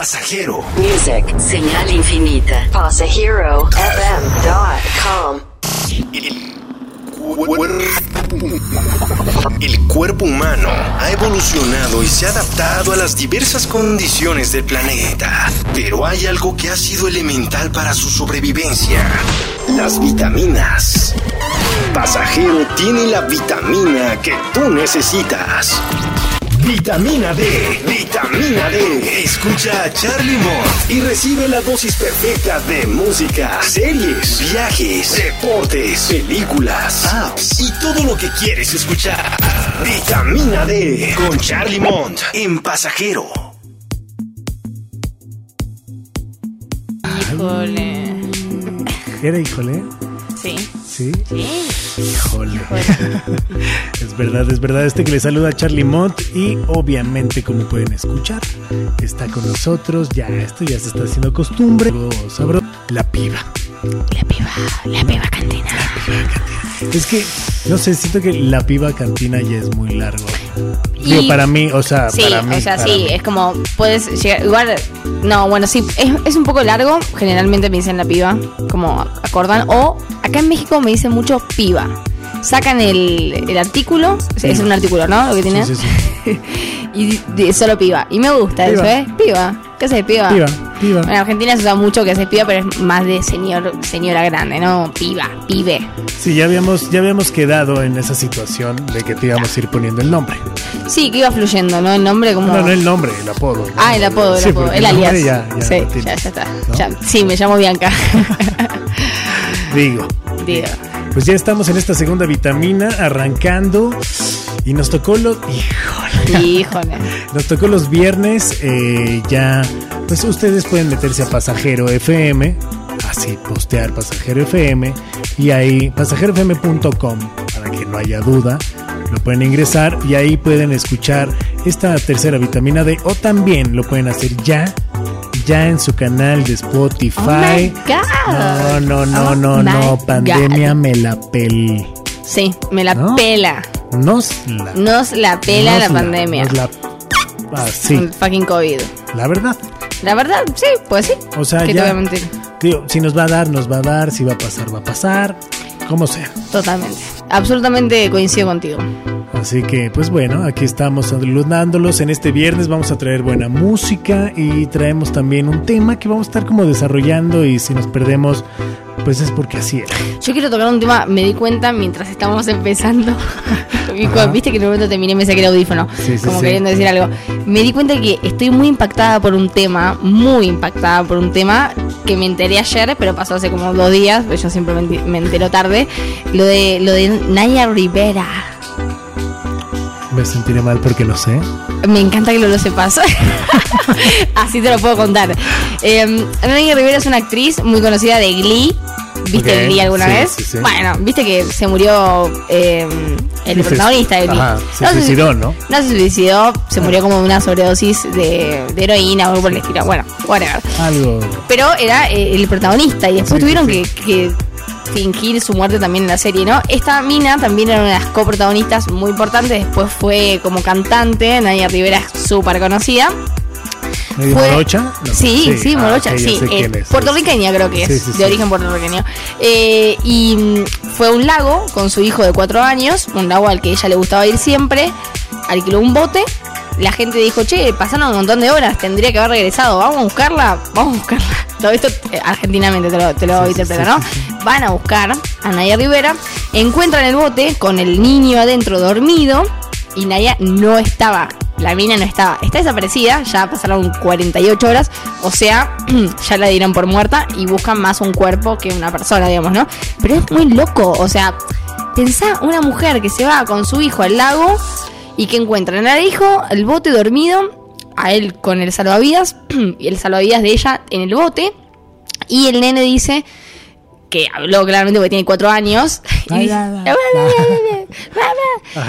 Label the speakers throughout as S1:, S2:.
S1: Pasajero.
S2: Music, señal infinita. Pasajero.fm.com.
S1: El cuerpo humano ha evolucionado y se ha adaptado a las diversas condiciones del planeta, pero hay algo que ha sido elemental para su sobrevivencia, las vitaminas. Pasajero tiene la vitamina que tú necesitas. Vitamina D, vitamina D. Escucha a Charlie Mott y recibe la dosis perfecta de música, series, viajes, deportes, películas, apps y todo lo que quieres escuchar. Vitamina D con Charlie Mont en Pasajero.
S3: Híjole.
S4: ¿Era híjole?
S3: Sí.
S4: Sí.
S3: Sí.
S4: Híjole. es verdad, es verdad. Este que le saluda Charlie Mott y obviamente como pueden escuchar, está con nosotros. Ya, esto ya se está haciendo costumbre. Sabro, la piba.
S3: La piba, la piba cantina.
S4: Es que, no sé, siento que la piba cantina ya es muy largo.
S3: Y-
S4: Digo, para mí, o sea,
S3: Sí,
S4: para mí.
S3: o sea, sí,
S4: mí.
S3: es como puedes llegar. Igual, no, bueno, sí, es, es un poco largo. Generalmente me dicen la piba, como acordan. O acá en México me dicen mucho piba. Sacan el, el artículo, es- es un artículo, ¿no? Lo que tiene.
S4: Sí,
S3: y de- solo piba. Y me gusta
S4: Piba.
S3: eso, ¿eh? Piba. ¿Qué haces, piba?
S4: Piba, piba.
S3: En Argentina se usa mucho que haces piba, pero es más de señor, señora grande, ¿no? Piba, pibe.
S4: Sí, ya habíamos, ya habíamos quedado en esa situación de que te íbamos a ir poniendo el nombre.
S3: Sí, que iba fluyendo, ¿no? El nombre como.
S4: No, no el nombre, el apodo.
S3: Ah, el apodo, el
S4: Sí,
S3: apodo, el alias.
S4: Ya, ya
S3: sí, ya, ya está.
S4: ¿no?
S3: Ya- sí, me llamo Bianca.
S4: Digo.
S3: Digo.
S4: Pues ya estamos en esta segunda vitamina arrancando y nos tocó los híjole,
S3: Híjole.
S4: nos tocó los viernes eh, ya pues ustedes pueden meterse a Pasajero FM así postear Pasajero FM y ahí pasajerofm.com para que no haya duda lo pueden ingresar y ahí pueden escuchar esta tercera vitamina D o también lo pueden hacer ya ya en su canal de Spotify.
S3: Oh.
S4: No, no, no,
S3: Oh
S4: no, no,
S3: God.
S4: pandemia me la pel.
S3: Sí, me la
S4: ¿No?
S3: pela.
S4: Nos la
S3: Nos la pela
S4: nos
S3: la pandemia.
S4: nos la- ah, sí,
S3: El fucking COVID.
S4: la verdad.
S3: La verdad, sí, pues sí.
S4: O sea,
S3: ¿Qué te
S4: ya.
S3: voy a mentir?
S4: Digo, si nos va a dar, nos va a dar. Si va a pasar, va a pasar. Como sea.
S3: Totalmente. Absolutamente coincido contigo.
S4: Así que, pues bueno, aquí estamos saludándolos. En este viernes vamos a traer buena música y traemos también un tema que vamos a estar como desarrollando. Y si nos perdemos, pues es porque así era.
S3: Yo quiero tocar un tema, me di cuenta mientras estábamos empezando. Viste que en un momento terminé y me saqué el audífono.
S4: Sí, sí,
S3: como
S4: sí.
S3: queriendo decir algo. Me di cuenta que estoy muy impactada por un tema, muy impactada por un tema que me enteré ayer, pero pasó hace como dos días, pues yo siempre me entero tarde. Lo de, lo de Naya Rivera.
S4: Me sentiré mal porque lo sé.
S3: Me encanta que lo, lo sepas. Así te lo puedo contar. Eh, Naya Rivera es una actriz muy conocida de Glee. ¿Viste Glee alguna
S4: sí,
S3: vez?
S4: sí, sí.
S3: Bueno, viste que se murió eh, el protagonista de Glee.
S4: Ajá, se
S3: No
S4: suicidó, ¿no?
S3: No se suicidó, se murió como de una sobredosis de, de heroína o algo por el estilo. Bueno, whatever.
S4: Algo.
S3: Pero era eh, el protagonista y después tuvieron que fingir su muerte también en la serie, ¿no? Esta mina también era una de las coprotagonistas muy importantes, después fue como cantante, Nadia Rivera es súper conocida.
S4: ¿Medio
S3: Fue-
S4: morocha? No.
S3: Sí, sí,
S4: Ah,
S3: morocha, sí. eh,
S4: es.
S3: puertorriqueña creo que es,
S4: Sí, sí,
S3: de
S4: sí.
S3: origen puertorriqueño. Eh, y mm, fue a un lago con su hijo de cuatro años, un lago al que ella le gustaba ir siempre, alquiló un bote. La gente dijo, che, pasaron un montón de horas, tendría que haber regresado, vamos a buscarla, vamos a buscarla. Todo esto eh, argentinamente te lo, te lo
S4: Sí, sí,
S3: interpreto,
S4: sí,
S3: ¿no? Van a buscar a Naya Rivera, encuentran el bote con el niño adentro dormido y Naya no estaba. La mina no estaba. Está desaparecida, ya pasaron 48 horas, o sea, ya la dieron por muerta y buscan más un cuerpo que una persona, digamos, ¿no? Pero es muy loco, o sea, pensá una mujer que se va con su hijo al lago y que encuentran al hijo, el bote dormido, a él con el salvavidas y el salvavidas de ella en el bote. Y el nene dice que habló claramente porque tiene cuatro años. y dice,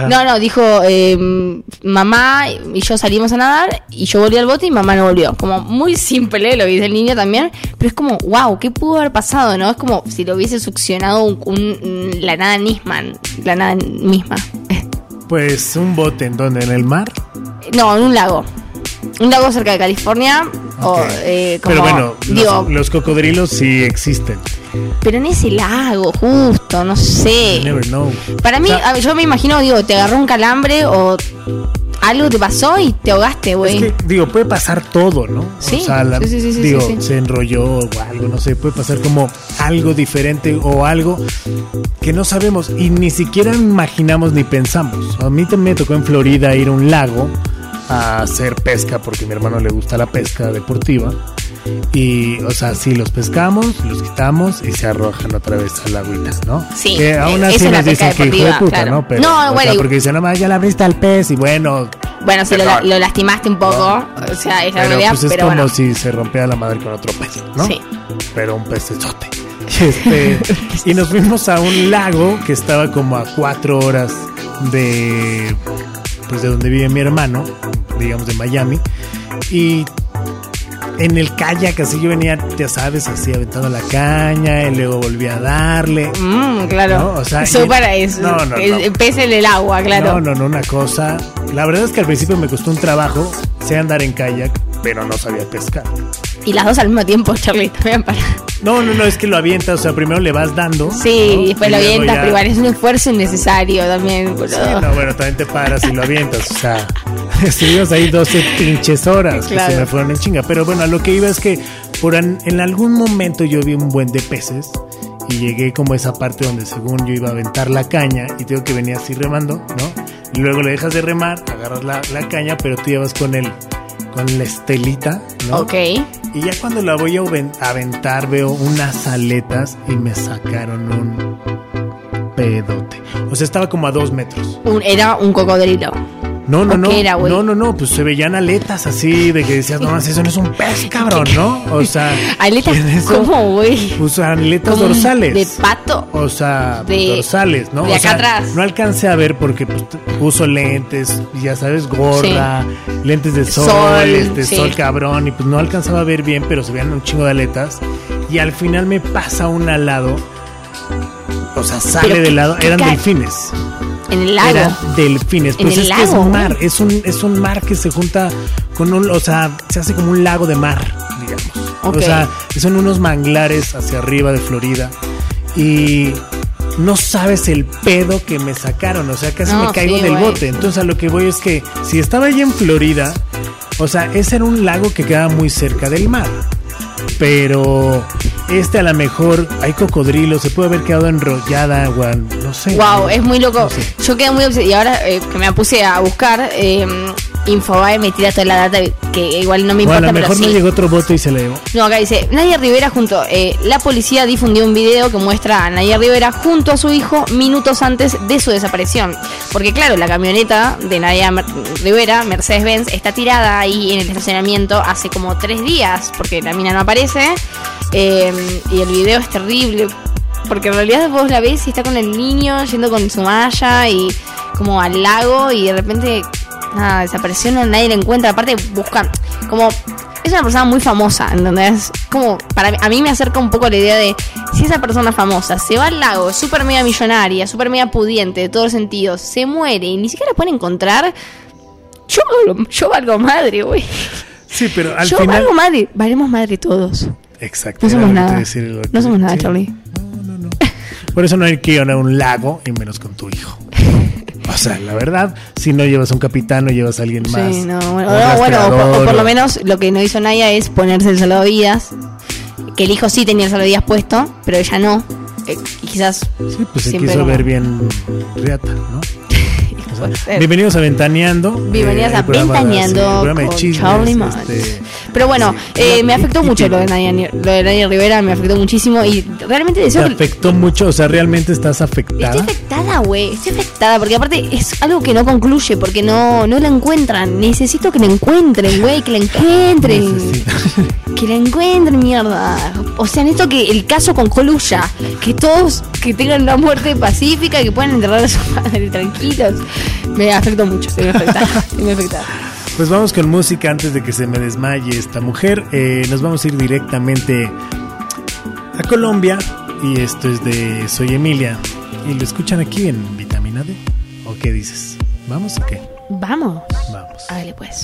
S3: no, no, dijo eh, mamá y yo salimos a nadar y yo volví al bote y mamá no volvió. Como muy simple lo que dice el niño también, pero es como, wow, ¿qué pudo haber pasado? no Es como si lo hubiese succionado un, un- la nada misma, la nada misma.
S4: Pues un bote en donde, en el mar.
S3: No, en un lago. un lago cerca de California. O, eh, como,
S4: Pero bueno, los- los, cocodrilos sí existen.
S3: Pero en ese lago, justo, no sé.
S4: Never know.
S3: Para mí,
S4: O sea,
S3: yo me imagino, digo, te agarró un calambre o algo te pasó y te ahogaste, güey.
S4: Es que, digo, puede pasar todo, ¿no?
S3: Sí,
S4: o sea, la-
S3: sí, sí, sí, sí,
S4: digo,
S3: sí, sí.
S4: se enrolló o algo, no sé, puede pasar como algo diferente o algo que no sabemos y ni siquiera imaginamos ni pensamos. A mí también me tocó en Florida ir a un lago a hacer pesca porque a mi hermano le gusta la pesca deportiva. Y, o sea, sí, los pescamos, los quitamos y se arrojan otra vez al agüita, ¿no?
S3: Sí,
S4: Que aún
S3: eh,
S4: así
S3: es la
S4: nos dicen que hijo de puta,
S3: claro.
S4: ¿no? Pero,
S3: No,
S4: o sea,
S3: bueno, y-
S4: porque dicen, no más, ya la viste al pez y bueno,
S3: Bueno, si lo, lo lastimaste un poco, o sea, es la
S4: pero
S3: realidad,
S4: pues es
S3: pero
S4: como
S3: bueno.
S4: si se rompiera la madre con otro pez, ¿no?
S3: Sí.
S4: Pero un pecesote. Este, y nos fuimos a un lago que estaba como a cuatro horas de pues de donde vive mi hermano, digamos de Miami. Y en el kayak así yo venía, ya sabes, así aventando la caña y luego volví a darle.
S3: Mm, claro.
S4: No, o sea,
S3: Súper
S4: y-
S3: es,
S4: no, no,
S3: pez en el agua, claro.
S4: No, no, no, una cosa. La verdad es que al principio me costó un trabajo, sé andar en kayak, pero no sabía pescar.
S3: Y las dos al mismo tiempo, Charlie, también para.
S4: No, no, no, es que lo avientas, o sea, primero le vas dando.
S3: Sí,
S4: ¿no?
S3: después
S4: Y
S3: lo avientas,
S4: ya-
S3: igual es un esfuerzo innecesario también.
S4: Sí, no, bueno, también te paras y lo avientas, o sea, estuvimos ahí 12 pinches horas que
S3: Claro.
S4: se me fueron en chinga. Pero bueno, a lo que iba es que por an- en algún momento yo vi un buen de peces y llegué como a esa parte donde según yo iba a aventar la caña y tengo que venía así remando, ¿no? Y luego le dejas de remar, agarras la, la caña, pero tú llevas con el con la estelita, ¿no?
S3: Ok.
S4: Y ya cuando la voy a aven- aventar veo unas aletas y me sacaron un pedote. O sea, estaba como a dos metros.
S3: Un- era un cocodrilo.
S4: No, no,
S3: ¿O
S4: no.
S3: qué era,
S4: no, no, no. Pues se veían aletas así de que decías, no, más, eso no es un pez, cabrón, ¿no? O sea,
S3: Aletas,
S4: eso,
S3: ¿cómo, güey?
S4: Pues aletas dorsales.
S3: De pato.
S4: O sea,
S3: De-
S4: dorsales, ¿no?
S3: de
S4: O
S3: acá
S4: sea,
S3: atrás.
S4: No alcancé a ver porque pues, t- uso lentes, ya sabes, gorra, lentes de sol,
S3: Sol,
S4: este
S3: sí.
S4: sol cabrón, y pues no alcanzaba a ver bien, pero se veían un chingo de aletas. Y al final me pasa un al lado. O sea, sale del lado, eran delfines.
S3: En el lago.
S4: Eran delfines.
S3: En
S4: Pues
S3: el
S4: es que es
S3: lago,
S4: un mar, es un, es un mar que se junta con un, o sea, se hace como un lago de mar, digamos. O sea, son unos manglares hacia arriba de Florida y no sabes el pedo que me sacaron, o sea, casi
S3: No,
S4: me caigo
S3: sí,
S4: del bote. Entonces a lo que voy es que si estaba allí en Florida, o sea, ese era un lago que quedaba muy cerca del mar. Pero este a lo mejor hay cocodrilos, se puede haber quedado enrollada, Juan, no sé.
S3: Wow, es muy loco.
S4: No sé.
S3: Yo quedé muy obses- Y ahora eh, que me puse a buscar, eh, Infobae me tira toda la data que igual no me
S4: Bueno,
S3: importa,
S4: a lo
S3: pero
S4: mejor
S3: sí.
S4: me llegó otro voto y se la llevó.
S3: No, acá dice, Nadia Rivera junto, eh, la policía difundió un video que muestra a Nadia Rivera junto a su hijo minutos antes de su desaparición. Porque claro, la camioneta de Nadia Mer- Rivera, Mercedes-Benz, está tirada ahí en el estacionamiento hace como tres días, porque la mina no aparece. Eh, y el video es terrible. Porque en realidad vos la ves y está con el niño yendo con su malla y como al lago y de repente nada, desapareció, no, nadie la encuentra. Aparte buscan, como es una persona muy famosa, ¿entendés? Como para mí, a mí me acerca un poco la idea de si esa persona famosa se va al lago, es súper mega millonaria, súper mega pudiente de todos los sentidos, se muere y ni siquiera la pueden encontrar. Yo, yo valgo madre, güey.
S4: Sí, pero al
S3: Yo
S4: final.
S3: valgo madre. Valemos madre todos.
S4: Exacto.
S3: No somos nada. No somos nada,
S4: sí.
S3: Charlie.
S4: No, no, no. Por eso no hay que ir a un lago y menos con tu hijo. O sea, la verdad, si no llevas a un capitán o llevas a alguien más.
S3: Sí, no, bueno, no, bueno, o, por- o lo
S4: o-
S3: menos lo que no hizo Naya es ponerse el salvavidas. Que el hijo sí tenía el salvavidas puesto, pero ella no. Eh, y quizás.
S4: Sí, pues se quiso
S3: como-
S4: ver bien riata, ¿no?
S3: Ser.
S4: bienvenidos a Ventaneando.
S3: Bienvenidas
S4: eh,
S3: a Ventaneando
S4: de
S3: con
S4: chismes,
S3: Charlie
S4: este,
S3: Pero bueno,
S4: sí.
S3: eh, me afectó
S4: y-
S3: mucho
S4: y-
S3: lo de, Nadia, lo de Rivera, me afectó muchísimo y realmente
S4: Te
S3: deseo que...
S4: afectó mucho, o sea, realmente estás afectada.
S3: Estoy afectada, güey. Estoy afectada porque aparte es algo que no concluye porque no, no la encuentran. Necesito que la encuentren, güey. Que la encuentren.
S4: Necesito.
S3: Que la encuentren, mierda. O sea, necesito que el caso concluya. Que todos que tengan una muerte pacífica que puedan enterrar a su madre tranquilos. Me afectó mucho. Estoy afectada. Estoy afectada.
S4: Pues vamos con música antes de que se me desmaye esta mujer. Eh, nos vamos a ir directamente a Colombia. Y esto es de Soy Emilia. Y lo escuchan aquí en Vitamina D. ¿O qué dices? ¿Vamos o qué?
S3: Vamos.
S4: Vamos.
S5: Hágale pues.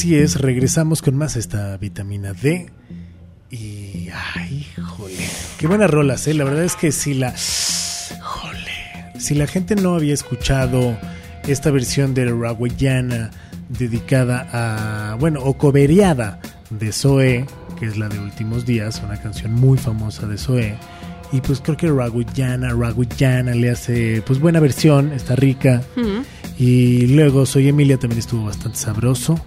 S6: Así es,
S4: regresamos con más esta vitamina D. Y. ¡Ay, jole! Qué buenas rolas, ¿eh? La verdad es que si la. ¡Jole! Si la gente no había escuchado esta versión de Rawayana dedicada a. Bueno, o coveriada de Zoe, que es la de Últimos Días, una canción muy famosa de Zoe. Y pues creo que Rawayana, Rawayana le hace pues buena versión, está rica. Y luego Soy Emilia también estuvo bastante sabroso.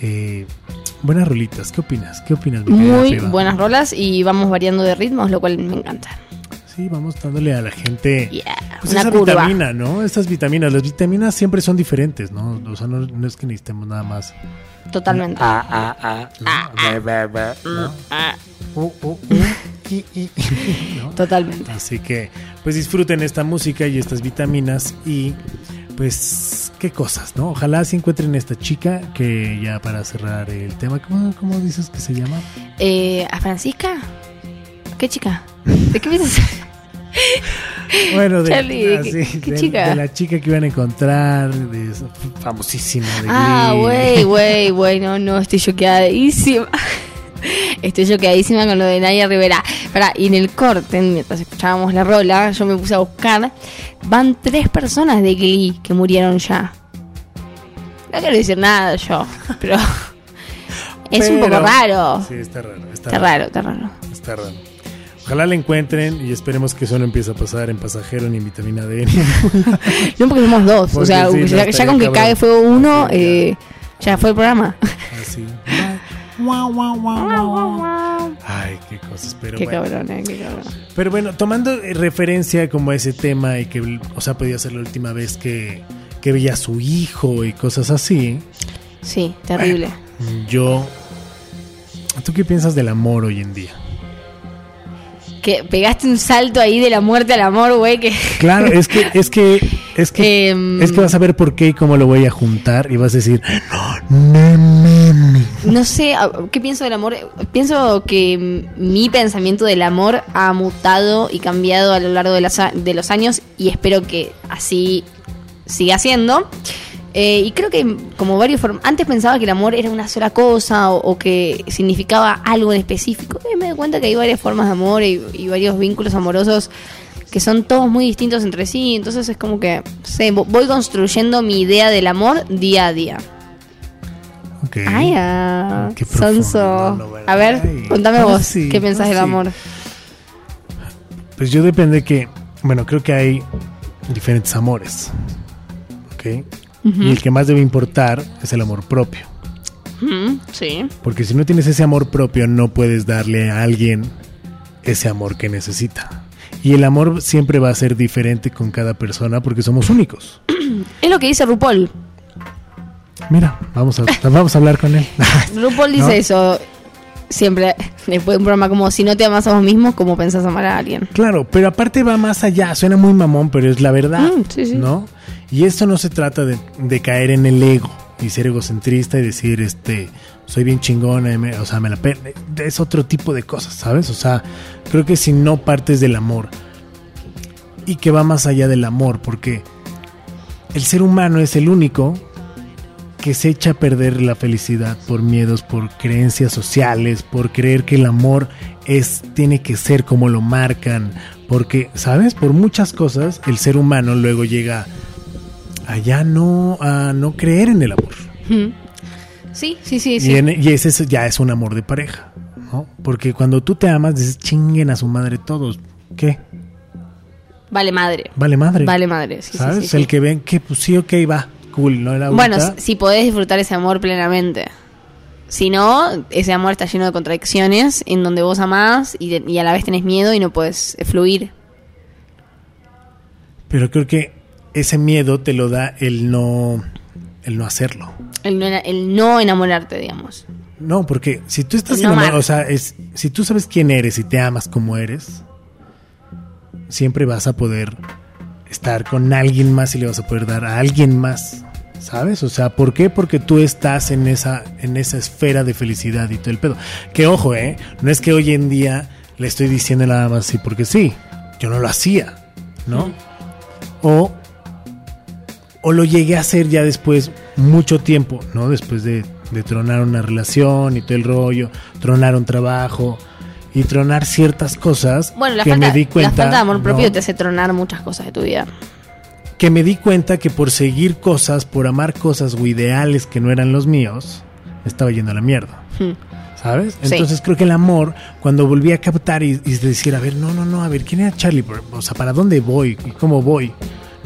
S4: Eh, buenas rolitas, ¿qué opinas? ¿Qué opinas?
S3: Muy buenas rolas y vamos variando de ritmos, lo cual me encanta.
S4: Sí, vamos dándole a la gente
S3: Yeah,
S4: pues
S3: una
S4: esa
S3: curva.
S4: vitamina, ¿no? Estas vitaminas, las vitaminas siempre son diferentes, ¿no? O sea, no, no es que necesitemos nada más.
S3: Totalmente.
S4: Ah, ah, ah.
S3: Ah,
S4: Uh, uh, uh,
S3: totalmente.
S4: Así que, pues disfruten esta música y estas vitaminas y, pues, qué cosas, ¿no? Ojalá se encuentren esta chica que ya para cerrar el tema, ¿cómo, cómo dices que se llama?
S3: Eh, ¿A Francisca? ¿Qué chica? ¿De qué piensas?
S4: Bueno, de,
S3: Charlie, ¿de
S4: así,
S3: qué- qué
S4: de-
S3: chica?
S4: de la chica que iban a encontrar, de famosísima de
S3: Ah, güey, güey, güey, no, no, estoy choqueadísima. Estoy choqueadísima con lo de Naya Rivera. Pará, y en el corte, mientras escuchábamos la rola, yo me puse a buscar. Van tres personas de Glee que murieron ya. No quiero decir nada yo, pero es un poco raro.
S4: Sí, está raro. Está,
S3: Está raro, está raro.
S4: Está raro. Ojalá la encuentren y esperemos que eso no empiece a pasar en pasajero ni en vitamina D.
S3: No porque somos dos.
S4: Porque
S3: o sea,
S4: sí,
S3: ya, con que cague fuego uno, eh, ya fue el programa.
S4: Así. Guau, guau, guau, guau, guau. Ay, qué cosas. Pero
S3: Qué
S4: bueno.
S3: cabrón, eh, qué cabrón.
S4: Pero bueno, tomando referencia como a ese tema y que, o sea, podía ser la última vez que, que veía a su hijo y cosas así,
S3: Sí, terrible.
S4: yo... ¿Tú qué piensas del amor hoy en día?
S3: Que pegaste un salto ahí de la muerte al amor, güey, que...
S4: Claro, es que, es que, es que,
S3: Em,
S4: es que vas a ver por qué y cómo lo voy a juntar y vas a decir, "No, no, no".
S3: No sé, ah, ¿qué pienso del amor? Pienso que mi pensamiento del amor ha mutado y cambiado a lo largo de, las de los años y espero que así siga siendo. Eh, y creo que como varios form- antes pensaba que el amor era una sola cosa o, o que significaba algo en específico. Y me doy cuenta que hay varias formas de amor y, y varios vínculos amorosos que son todos muy distintos entre sí. Entonces es como que, sé, vo- voy construyendo mi idea del amor día a día.
S4: Ok.
S3: Ay, ah,
S4: Qué
S3: Sonso. A ver,
S4: Ay,
S3: contame
S4: ah,
S3: vos,
S4: sí,
S3: ¿qué pensás
S4: ah,
S3: del amor?
S4: Pues yo depende que, bueno, creo que hay diferentes amores, ¿ok? Y el que más debe importar es el amor propio.
S3: Ujú, sí.
S4: Porque si no tienes ese amor propio, no puedes darle a alguien ese amor que necesita. Y el amor siempre va a ser diferente con cada persona porque somos únicos.
S3: Es lo que dice RuPaul.
S4: Mira, vamos a, vamos a hablar con él.
S3: RuPaul dice
S4: ¿No?
S3: eso siempre después de un programa como si no te amas a vos mismo, ¿cómo pensás amar a alguien?
S4: Claro, pero aparte va más allá. Suena muy mamón, pero es la verdad.
S3: Mm, sí, sí.
S4: ¿No? Y esto no se trata de, de caer en el ego y ser egocentrista y decir, este, soy bien chingona, y me- o sea, me la Es otro tipo de cosas, ¿sabes? O sea, creo que si no partes del amor y que va más allá del amor, porque el ser humano es el único que se echa a perder la felicidad por miedos, por creencias sociales, por creer que el amor es tiene que ser como lo marcan, porque, ¿sabes? Por muchas cosas el ser humano luego llega a ya no a no creer en el amor.
S3: Sí, sí, sí, sí.
S4: Y, en- y ese es- ya es un amor de pareja, ¿no? Porque cuando tú te amas dices, "Chinguen a su madre todos." ¿Qué?
S3: Vale madre.
S4: Vale madre.
S3: Vale madre, sí,
S4: ¿Sabes?
S3: sí, sí.
S4: El que ven que pues sí, ok, va. Cool, no
S3: Bueno, si podés disfrutar ese amor plenamente. Si no, ese amor está lleno de contradicciones en donde vos amás y, a la vez tenés miedo y no puedes fluir.
S4: Pero creo que ese miedo te lo da el no el no hacerlo.
S3: El no, el no enamorarte, digamos.
S4: No, porque si tú estás
S3: No
S4: enamorado, o sea, es, si tú sabes quién eres y te amas como eres, siempre vas a poder estar con alguien más y le vas a poder dar a alguien más, ¿sabes? O sea, ¿por qué? Porque tú estás en esa, en esa esfera de felicidad y todo el pedo. Que ojo, ¿eh? No es que hoy en día le estoy diciendo nada más así porque sí, yo no lo hacía, ¿no? O, o lo llegué a hacer ya después, mucho tiempo, ¿no? Después de, de tronar una relación y todo el rollo, tronar un trabajo y tronar ciertas cosas
S3: Bueno, la
S4: que
S3: falta,
S4: me di cuenta.
S3: la falta de amor propio
S4: ¿no?
S3: te hace tronar muchas cosas de tu vida.
S4: que me di cuenta que por seguir cosas, por amar cosas o ideales que no eran los míos, me estaba yendo a la mierda.
S3: Hmm.
S4: ¿Sabes?
S3: Sí.
S4: Entonces creo que el amor, cuando volví a captar y, y decir, a ver, no, no, no, a ver, ¿quién era Charlie? O sea, ¿para dónde voy? ¿Y cómo voy?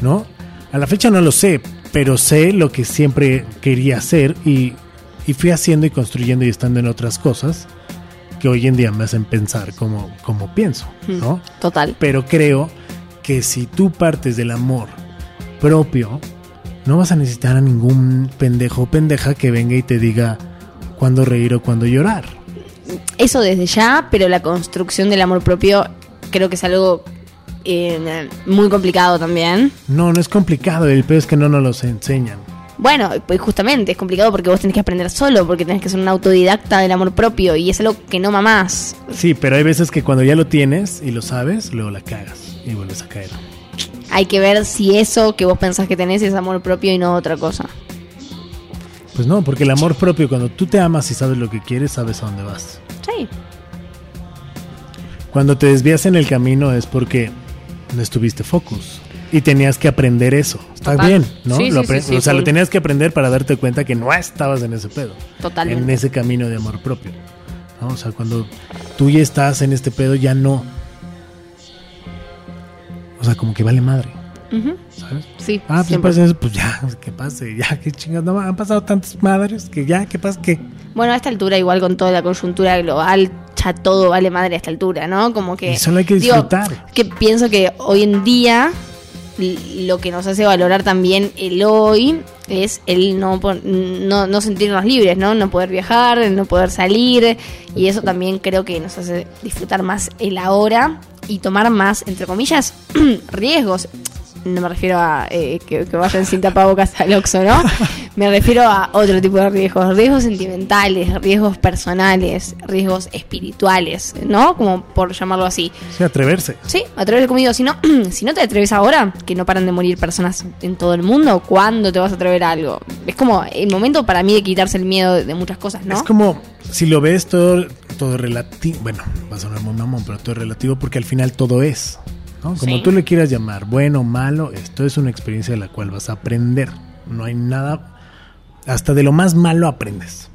S4: ¿No? A la fecha no lo sé, pero sé lo que siempre quería hacer y, y fui haciendo y construyendo y estando en otras cosas que hoy en día me hacen pensar como, como pienso, ¿no?
S3: Total.
S4: Pero creo que si tú partes del amor propio, no vas a necesitar a ningún pendejo o pendeja que venga y te diga cuándo reír o cuándo llorar.
S3: Eso desde ya, pero la construcción del amor propio creo que es algo eh, muy complicado también.
S4: No, no es complicado, el peor es que no nos los enseñan.
S3: Bueno, pues justamente es complicado porque vos tenés que aprender solo, porque tenés que ser un autodidacta del amor propio y es algo que no mamás.
S4: Sí, pero hay veces que cuando ya lo tienes y lo sabes, luego la cagas y vuelves a caer.
S3: Hay que ver si eso que vos pensás que tenés es amor propio y no otra cosa.
S4: Pues no, porque el amor propio, cuando tú te amas y sabes lo que quieres, sabes a dónde vas.
S3: Sí.
S4: Cuando te desvías en el camino es porque no estuviste focus. Y tenías que aprender eso. Está
S3: Total.
S4: bien, ¿no?
S3: Sí,
S4: Lo
S3: sí, sí,
S4: o sea, lo tenías que aprender para darte cuenta que no estabas en ese pedo.
S3: Totalmente.
S4: En ese camino de amor propio. ¿no? O sea, cuando tú ya estás en este pedo, ya no. O sea, como que vale madre. ¿Sabes?
S3: Sí,
S4: Ah, pues pasa eso, pues ya, que pase, ya, qué chingas. No, han pasado tantas madres que ya, ¿qué pasa? ¿Qué?
S3: Bueno, a esta altura, igual con toda la coyuntura global, ya todo vale madre a esta altura, ¿no? Como que.
S4: Y solo hay que
S3: digo,
S4: disfrutar.
S3: que pienso que hoy en día lo que nos hace valorar también el hoy es el no, no, no sentirnos libres, ¿no? No poder viajar, no poder salir. Y eso también creo que nos hace disfrutar más el ahora y tomar más, entre comillas, riesgos. No me refiero a eh, que, que vayan sin tapabocas al Oxxo, ¿no? Me refiero a otro tipo de riesgos, riesgos sentimentales, riesgos personales, riesgos espirituales, ¿no? Como por llamarlo así.
S4: Sea, atreverse.
S3: Sí, atreverse conmigo. Si no, si no te atreves ahora, que no paran de morir personas en todo el mundo, ¿cuándo te vas a atrever a algo? Es como el momento para mí de quitarse el miedo de, de muchas cosas, ¿no?
S4: Es como, si lo ves todo, todo relativo, bueno, va a sonar muy mamón, pero todo es relativo porque al final todo es, ¿no? Como
S3: Sí.
S4: tú le quieras llamar, bueno, malo, esto es una experiencia de la cual vas a aprender. No hay nada, hasta de lo más malo aprendes.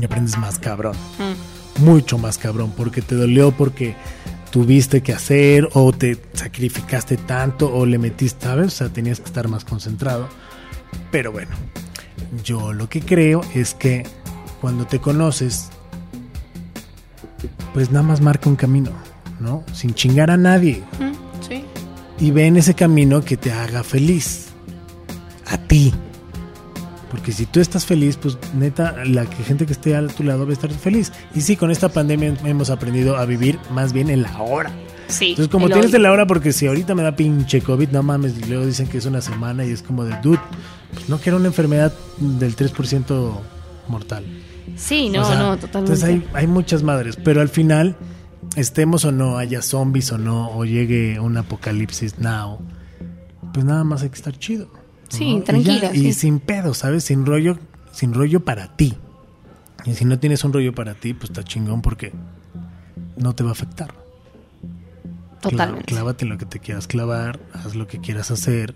S4: Y aprendes más cabrón,
S3: Mm.
S4: mucho más cabrón, porque te dolió, porque tuviste que hacer o te sacrificaste tanto o le metiste, ¿sabes? O sea, tenías que estar más concentrado. Pero bueno, yo lo que creo es que cuando te conoces, pues nada más marca un camino, ¿no? Sin chingar a nadie.
S3: Mm.
S4: Y ve en ese camino que te haga feliz. A ti. Porque si tú estás feliz, pues neta, la gente que esté a tu lado va a estar feliz. Y sí, con esta pandemia hemos aprendido a vivir más bien en la hora.
S3: Sí.
S4: Entonces, como tienes de la hora, porque si ahorita me da pinche COVID, no mames, y luego dicen que es una semana y es como de, dude, pues no que era una enfermedad del 3% mortal.
S3: Sí, no,
S4: O sea,
S3: no, totalmente.
S4: Entonces hay, hay muchas madres, pero al final, estemos o no, haya zombies o no, o llegue un apocalipsis now, pues nada más hay que estar chido.
S3: Sí,
S4: Y ya,
S3: tranquilo,
S4: Y, sin pedo, ¿sabes? Sin rollo, sin rollo para ti. Y si no tienes un rollo para ti, pues está chingón porque no te va a afectar.
S3: Totalmente.
S4: Clávate lo que te quieras clavar, haz lo que quieras hacer,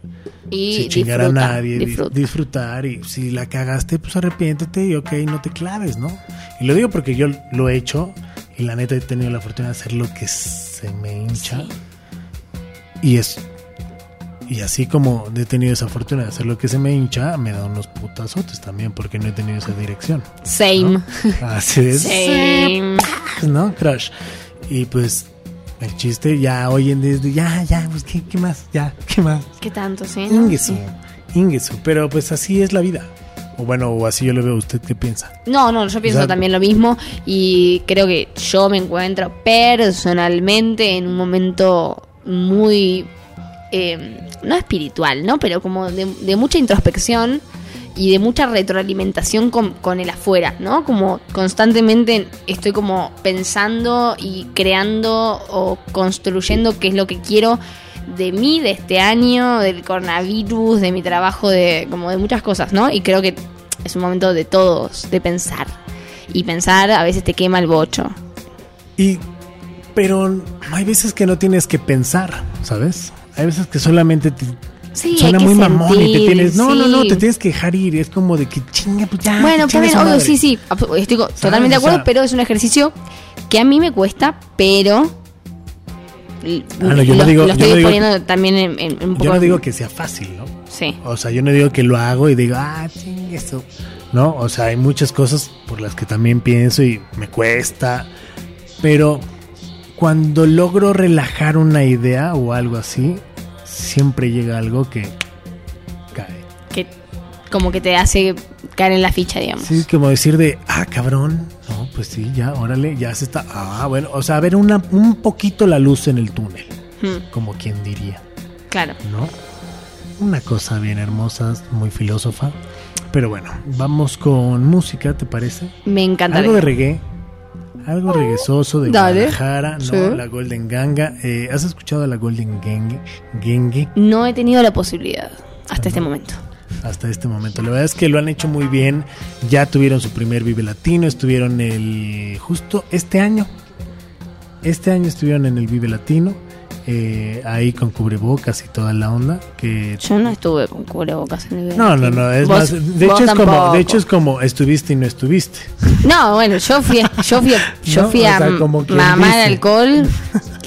S3: Y
S4: sin chingar a nadie, di-
S3: disfruta.
S4: disfrutar y si la cagaste, pues arrepiéntete y ok, no te claves, ¿no? Y lo digo porque yo lo he hecho y la neta he tenido la fortuna de hacer lo que se me hincha. Y es y así como he tenido esa fortuna de hacer lo que se me hincha, me da unos putazotes también porque no he tenido esa dirección.
S3: Same.
S4: Así es.
S3: Same.
S4: ¿no? Crush. Y pues el chiste ya hoy en día es de, ya, ya, pues ¿qué, qué más? Ya, ¿qué más?
S3: ¿Qué tanto, sí?
S4: Ingesu, Ingesu, pero pues así es la vida. O bueno, o así yo lo veo, ¿usted qué piensa?
S3: No, no, yo pienso
S4: O sea,
S3: también lo mismo y creo que yo me encuentro personalmente en un momento muy, eh, no espiritual, ¿no? Pero como de, de mucha introspección y de mucha retroalimentación con, con el afuera, ¿no? Como constantemente estoy como pensando y creando o construyendo qué es lo que quiero de mí, de este año, del coronavirus, de mi trabajo, de como de muchas cosas, ¿no? Y creo que es un momento de todos, de pensar. Y pensar a veces te quema el bocho.
S4: Y, pero hay veces que no tienes que pensar, ¿sabes? Hay veces que solamente te
S3: Sí,
S4: suena muy mamón y te tienes. No, no, no, te tienes que dejar ir. Es como de que chinga, pues ya.
S3: Bueno, también, obvio, sí, sí, estoy totalmente de acuerdo, pero es un ejercicio que a mí me cuesta, pero
S4: Ah, no, yo no digo-
S3: lo
S4: yo
S3: estoy
S4: no digo
S3: poniendo también en, un poco...
S4: Yo no digo que sea fácil, ¿no?
S3: Sí,
S4: O sea, yo no digo que lo hago y digo, ah, chingue eso. No, o sea, hay muchas cosas por las que también pienso y me cuesta. Pero cuando logro relajar una idea o algo así, siempre llega algo que
S3: como que te hace caer en la ficha, digamos.
S4: Sí, como decir de, ah, cabrón. No, pues sí, ya, órale, ya se está. Ah, bueno, o sea, ver una, un poquito la luz en el túnel,
S3: Hmm,
S4: como quien diría.
S3: claro.
S4: ¿no? Una cosa bien hermosa, muy filósofa. Pero bueno, vamos con música, ¿te parece?
S3: Me encanta.
S4: Algo de reggae, algo reguesoso de
S3: Dale.
S4: Guadalajara, ¿no?
S3: Sí.
S4: La Golden Ganga. Eh, ¿Has escuchado a la Golden Gang Genge
S3: No he tenido la posibilidad hasta este momento.
S4: Hasta este momento? La verdad es que lo han hecho muy bien. Ya tuvieron su primer Vive Latino, estuvieron el justo este año. Este año estuvieron en el Vive Latino. eh, ahí con cubrebocas y toda la onda que
S3: Yo no estuve con cubrebocas en el
S4: No, no, no, es
S3: Vos-
S4: más, de hecho es como, de hecho es como estuviste y no estuviste.
S3: No, bueno, yo fui, a- yo fui, a- yo
S4: No,
S3: fui a
S4: sea,
S3: mamar
S4: dice.
S3: alcohol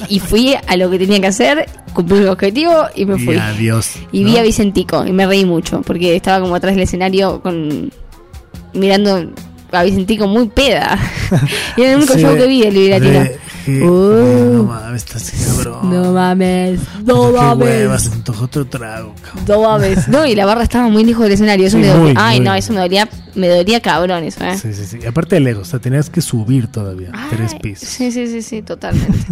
S3: y fui a lo que tenía que hacer, cumplí el objetivo y me fui.
S4: Y adiós.
S3: Y
S4: ¿no?
S3: vi a Vicentico y me reí mucho porque estaba como atrás del escenario con mirando a Vicentico muy peda. y era el único
S4: Sí,
S3: show que vi
S4: re- je-
S3: Uh.
S4: No mames, estás cabrón.
S3: No mames, no mames.
S4: otro trago, cabrón.
S3: No mames. No, y la barra estaba muy lejos del escenario. Eso
S4: Sí,
S3: me dolía.
S4: muy,
S3: Ay,
S4: muy.
S3: no, eso me dolía, me dolía cabrón eso, eh.
S4: Sí, sí, sí. Aparte de lejos, o sea, tenías que subir todavía. tres
S3: Ay,
S4: pisos.
S3: Sí, sí, sí, sí, totalmente.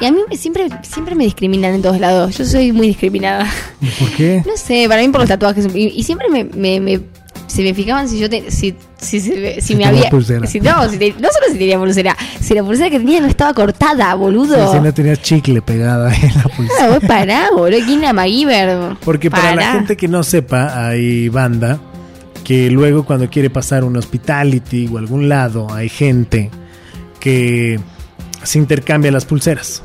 S3: Y a mí siempre, siempre me discriminan en todos lados. Yo soy muy discriminada.
S4: ¿Y ¿Por qué?
S3: No sé, para mí por los tatuajes. Y, y siempre me, me, me- se me fijaban si yo te, si, si, si, si
S4: Si
S3: me
S4: tenía
S3: había.
S4: pulsera.
S3: si- no, te- no solo si tenía pulsera, si la pulsera que tenía no estaba cortada, boludo.
S4: Si no tenías chicle pegada en la pulsera.
S3: Vos pará, boludo. ¿Quién era MacGyver?
S4: Porque para la gente que no sepa, hay banda que luego cuando quiere pasar un hospitality o algún lado, hay gente que se intercambia las pulseras.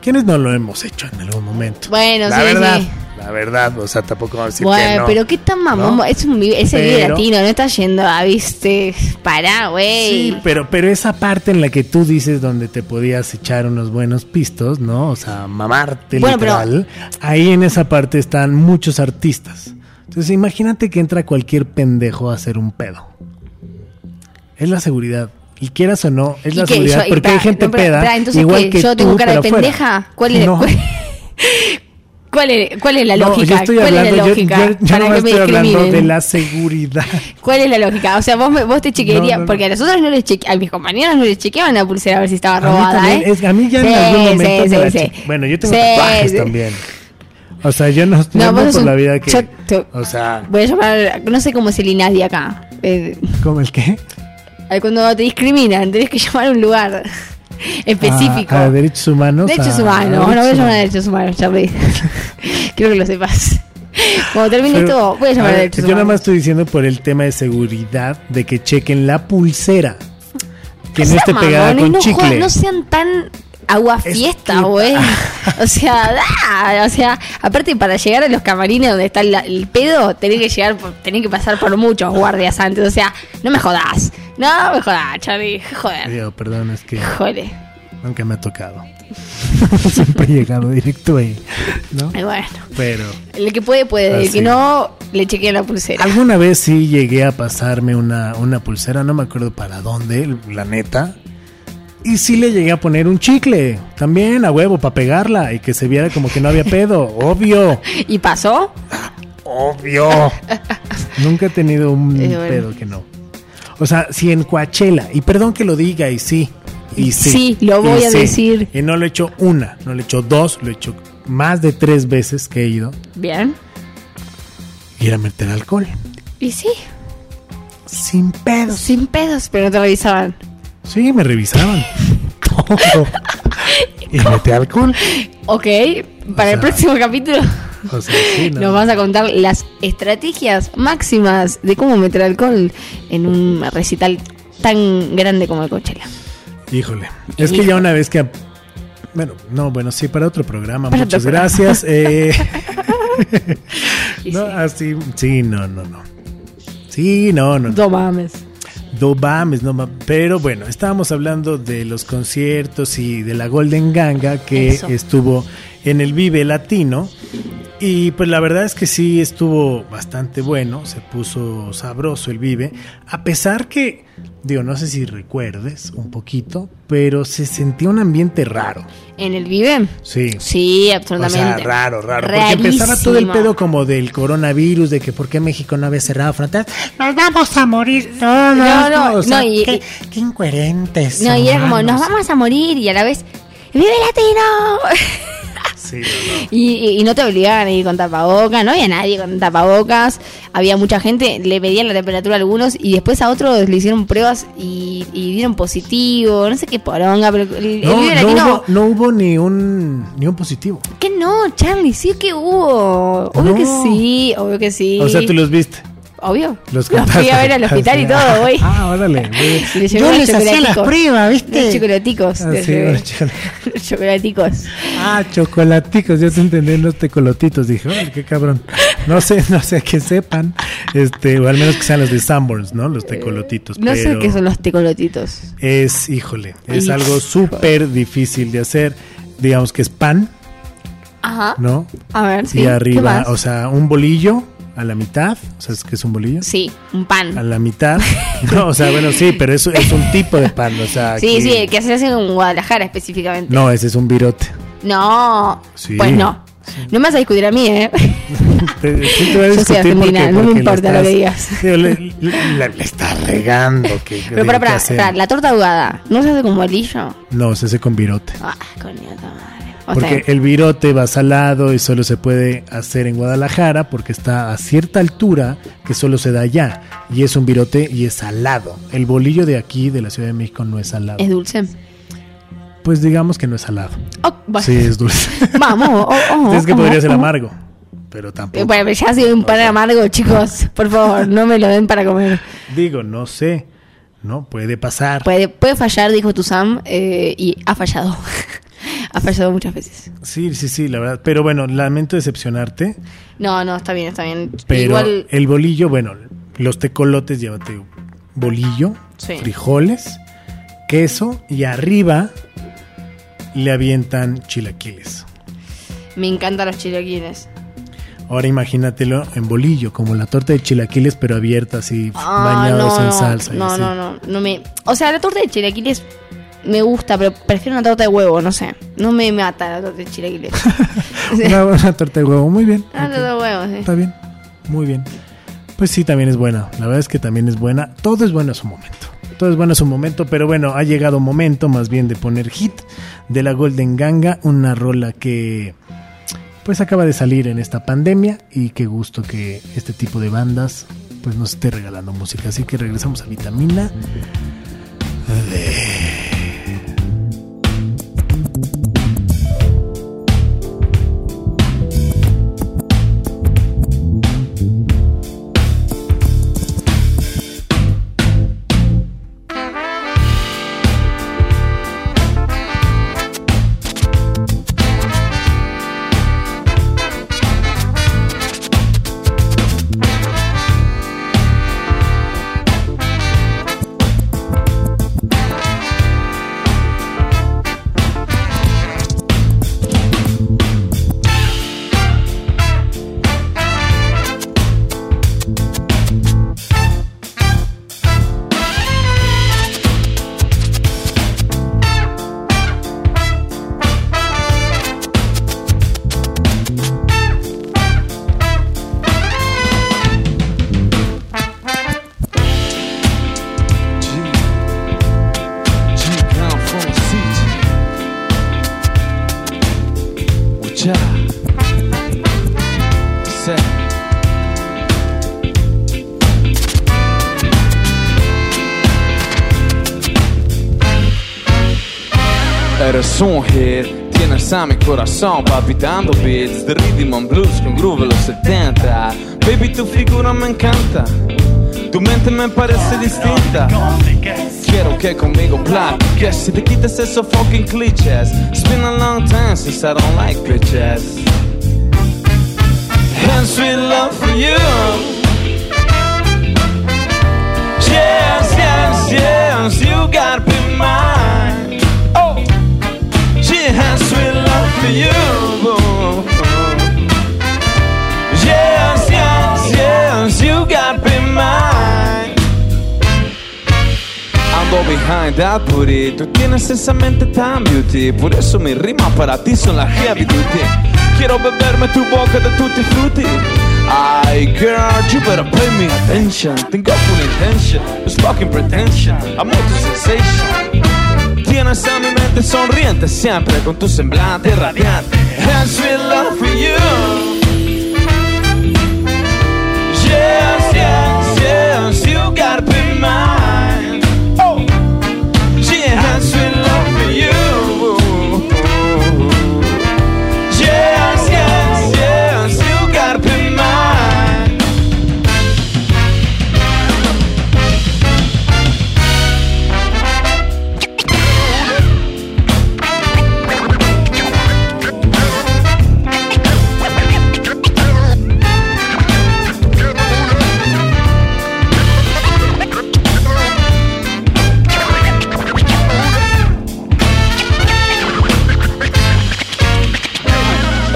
S4: ¿Quiénes no lo hemos hecho en algún momento?
S3: Bueno,
S4: la
S3: sí,
S4: verdad,
S3: sí.
S4: la verdad, o sea, tampoco vamos a decir que
S3: Bueno,
S4: no.
S3: pero qué tan mamón.
S4: ¿no?
S3: Es un vi- es el video
S4: Pero-
S3: latino, no está yendo a, viste. Pará, güey.
S4: Sí, pero, pero esa parte en la que tú dices donde te podías echar unos buenos pistos, ¿no? O sea, mamarte
S3: Bueno, pero-
S4: literal. Ahí en esa parte están muchos artistas. Entonces imagínate que entra cualquier pendejo a hacer un pedo. Es la seguridad. Y quieras o no, es
S3: ¿Y
S4: la seguridad.
S3: Yo-
S4: porque hay gente
S3: no, pero-
S4: peda.
S3: entonces,
S4: igual que
S3: ¿Yo tengo
S4: tú,
S3: cara de pendeja? ¿Cuál es,
S4: No.
S3: cuál, cuál es, cuál es la
S4: No, yo
S3: lógica?
S4: estoy
S3: ¿Cuál es la
S4: yo-
S3: lógica
S4: yo- yo no
S3: me
S4: estoy hablando de la seguridad.
S3: ¿Cuál es la lógica? O sea, vos, me- vos te chequearías, porque a nosotros no les cheque, a mis compañeros no les chequeaban la pulsera a ver si estaba
S4: A mí
S3: robada, ¿eh?
S4: es- a mí ya en
S3: Sí,
S4: algún momento
S3: sí,
S4: me
S3: sí,
S4: la Bueno, yo tengo tatuajes también. O sea, yo no,
S3: sos
S4: por
S3: un-
S4: la vida que...
S3: yo
S4: o sea,
S3: Voy a llamar, no sé cómo es el INADI acá. Eh,
S4: ¿cómo el qué?
S3: Cuando te discriminan, tenés que llamar a un lugar específico.
S4: A, a derechos humanos.
S3: Derechos
S4: a-
S3: humanos,
S4: a
S3: no voy a llamar a
S4: humanos.
S3: derechos humanos, Charlie. Quiero que lo sepas. Cuando termine
S4: Pero,
S3: esto, voy a llamar a, derechos
S4: Yo nada más
S3: humanos.
S4: estoy diciendo por el tema de seguridad, de que chequen la pulsera. Que no esté pegada con
S3: no,
S4: chicle.
S3: no sean tan agua
S4: Es
S3: fiesta, güey. O sea, da, o sea, aparte para llegar a los camarines donde está el, el pedo, tenés que llegar, tenés que pasar por muchos guardias antes. O sea, no me jodas. No me jodas, Charlie. Joder.
S4: Digo, perdón, es que
S3: Joder.
S4: nunca me ha tocado. Siempre he llegado directo ahí. ¿no?
S3: Y bueno,
S4: Pero
S3: el que puede, puede. El que no, le chequea la pulsera.
S4: alguna vez sí llegué a pasarme una, una pulsera, no me acuerdo para dónde, la neta. Y sí le llegué a poner un chicle, también a huevo, para pegarla y que se viera como que no había pedo, obvio.
S3: ¿Y pasó?
S4: Obvio. Nunca he tenido un
S3: Eh, bueno.
S4: pedo que no. O sea, si en Coachella, y perdón que lo diga, y sí, y sí.
S3: Sí, lo voy a
S4: sí,
S3: decir.
S4: Y no lo he hecho una, no lo he hecho dos, lo he hecho más de tres veces que he ido.
S3: Bien.
S4: Y era meter alcohol.
S3: Y sí,
S4: Sin pedos.
S3: sin pedos, pero no te revisaban.
S4: Sí, me revisaban. Todo. Y metí alcohol.
S3: Ok, Para el
S4: sea,
S3: próximo capítulo
S4: O sea, sí, no.
S3: nos vas a contar las estrategias máximas de cómo meter alcohol en un recital tan grande como el Coachella.
S4: Híjole. Es que ya una vez que. Bueno, no, bueno, sí, para otro programa.
S3: Para
S4: Muchas
S3: otro programa.
S4: gracias. Eh,
S3: Y
S4: no,
S3: sí.
S4: así. Sí, no, no, no. Sí, no, no.
S3: No mames.
S4: No mames, no mames. Pero bueno, estábamos hablando de los conciertos y de la Golden Ganga que
S3: Eso.
S4: estuvo en el Vive Latino. Y pues la verdad es que sí estuvo bastante bueno, se puso sabroso el Vive, a pesar que, digo, no sé si recuerdes un poquito, pero se sentía un ambiente raro.
S3: ¿En el Vive?
S4: Sí.
S3: Sí,
S4: O
S3: absolutamente.
S4: sea, raro, raro. Porque empezaba todo el pedo como del coronavirus, de que por qué México no había cerrado fronteras. Nos vamos a morir todos.
S3: No, no,
S4: O sea,
S3: no, y-
S4: qué, qué incoherentes.
S3: No, y era como,
S4: humanos.
S3: nos vamos a morir y a la vez, ¡Vive Latino!
S4: Sí, no, no.
S3: Y, y- y no te obligaban a ir con tapabocas, no había nadie con tapabocas, había mucha gente, le pedían la temperatura a algunos y después a otros le hicieron pruebas y, y dieron positivo, no sé qué poronga, pero el, el
S4: No,
S3: Vive
S4: no
S3: Latino,
S4: hubo, no hubo ni un ni un positivo.
S3: ¿qué no, Charlie? Sí que hubo, obvio
S4: No.
S3: que sí, obvio que sí.
S4: O sea, tú los viste.
S3: Obvio,
S4: Los
S3: los fui a ver al hospital y todo, güey.
S4: Ah, órale.
S3: le llevé
S4: Yo les hacía las
S3: chocolaticos.
S4: pruebas, ¿viste?
S3: Los chocolaticos.
S4: Ah, sí, los chocolate-
S3: Los chocolaticos.
S4: Ah, chocolaticos, yo te entendí los tecolotitos. Dije, ay, qué cabrón. No sé, no sé que sepan. Este, o al menos que sean los de Sanborns, ¿no? Los tecolotitos.
S3: No sé qué son los tecolotitos.
S4: Es, híjole, es algo súper difícil de hacer. Digamos que es pan,
S3: Ajá.
S4: ¿no?
S3: A ver, sí.
S4: y
S3: ¿Qué
S4: arriba,
S3: más?
S4: o sea, un bolillo a la mitad. O sea, es que es un bolillo.
S3: Sí, un pan.
S4: A la mitad. No, o sea, bueno, sí, pero eso es un tipo de pan. O sea,
S3: Sí, sí, el que se hace en Guadalajara específicamente.
S4: No, ese es un virote.
S3: No,
S4: Sí.
S3: pues no. No me vas a discutir a mí, ¿eh?
S4: Sí te voy a
S3: Yo soy
S4: porque-
S3: no me importa lo que digas.
S4: Le, le- le- le estás regando. Que,
S3: Pero para, para, para, la torta ahogada, ¿no se hace con bolillo?
S4: No, se hace con virote.
S3: Ah, coño, madre. O
S4: Porque
S3: sea,
S4: el virote va salado y solo se puede hacer en Guadalajara porque está a cierta altura que solo se da allá. Y es un virote y es salado. El bolillo de aquí, de la Ciudad de México, no es salado.
S3: es dulce.
S4: Pues digamos que no es salado.
S3: Oh, bueno.
S4: Sí, es dulce.
S3: Vamos, oh, oh,
S4: es que podría
S3: oh,
S4: ser
S3: oh.
S4: amargo. Pero tampoco.
S3: Bueno, ya ha sido un pan amargo, chicos. Por favor, no me lo den para comer.
S4: Digo, no sé. No, puede pasar.
S3: Puede, puede fallar, dijo tu Sam, eh, y ha fallado. ha fallado muchas veces.
S4: Sí, sí, sí, la verdad. Pero bueno, lamento decepcionarte.
S3: No, no, está bien, está bien.
S4: Pero
S3: Igual,
S4: el bolillo, bueno, los tecolotes, llévate bolillo,
S3: Sí.
S4: frijoles, queso y arriba le avientan chilaquiles.
S3: me encantan los chilaquiles.
S4: Ahora imagínatelo en bolillo, como la torta de chilaquiles, pero abierta así,
S3: Ah,
S4: bañados
S3: no,
S4: en
S3: no,
S4: salsa. y
S3: No,
S4: así.
S3: no, no, no me... O sea, la torta de chilaquiles me gusta, pero prefiero una torta de huevo, no sé. No me mata la torta de chilaquiles.
S4: Una, una torta de huevo, muy bien.
S3: Una
S4: ok.
S3: torta de huevo, sí.
S4: Está bien, muy bien. Pues sí, también es buena. La verdad es que también es buena. Todo es bueno a su momento. Todo es bueno a su momento, pero bueno, ha llegado momento más bien de poner hit de la Golden Ganga, una rola que pues acaba de salir en esta pandemia y qué gusto que este tipo de bandas pues nos esté regalando música. Así que regresamos a Vitamina
S7: G. palpitando beats de rhythm and blues con groove los 70. Baby, tu figura me encanta. Tu mente me parece distinta. Quiero que conmigo platiques si te quites esos fucking clichés. It's been a long time since I don't like bitches. And sweet love for you. Behind that booty Tú tienes esa mente tan beauty Por eso mi rima para ti son la heavy duty. Quiero beberme tu boca de tutti frutti. Ay girl, you better pay me attention. Tengo full intention, it's fucking pretension. I'm on to sensation. Tienes a mi mente sonriente siempre Con tu semblante radiante. And sweet love for you. Yes, yes, yes, you gotta be mine.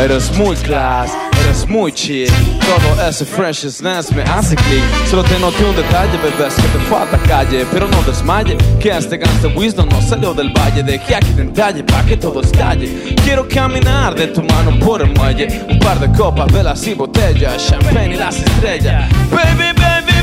S7: Eres muy class, eres muy chill. Todo ese freshness me hace click Solo te noté un detalle, bebés, que te falta calle. Pero no desmaye, que este gangsta wisdom no salió del valle. Dejé aquí detalle pa' que todo estalle Quiero caminar de tu mano por el muelle. Un par de copas, velas y botellas Champagne y las estrellas. Baby, baby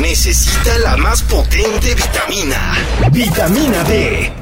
S8: necesita la más potente vitamina. Vitamina D.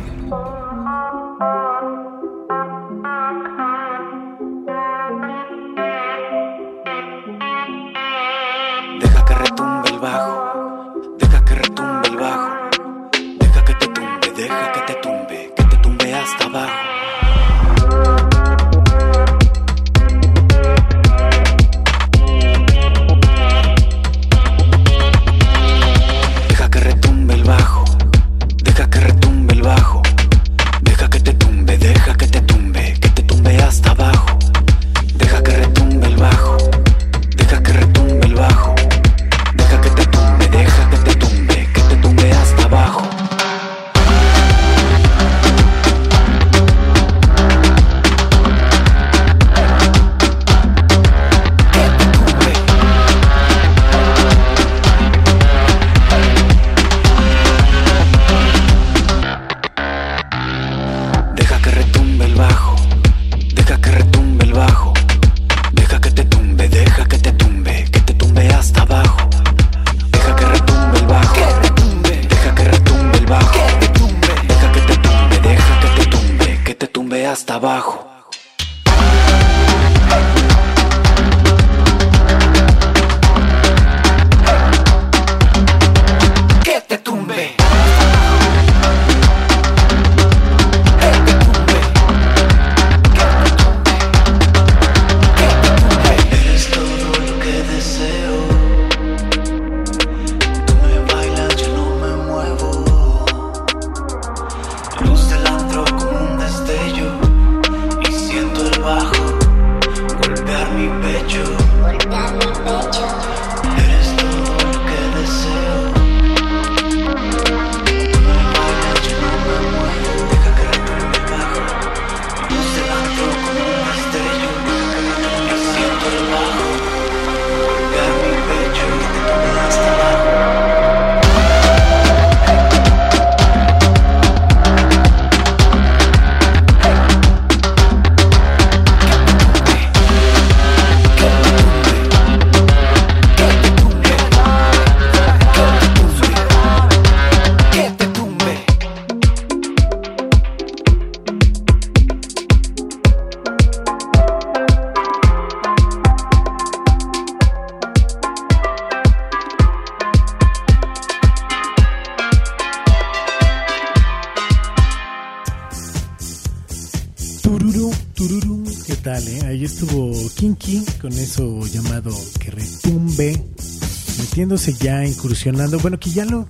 S4: metiéndose ya, incursionando. Bueno, que ya lo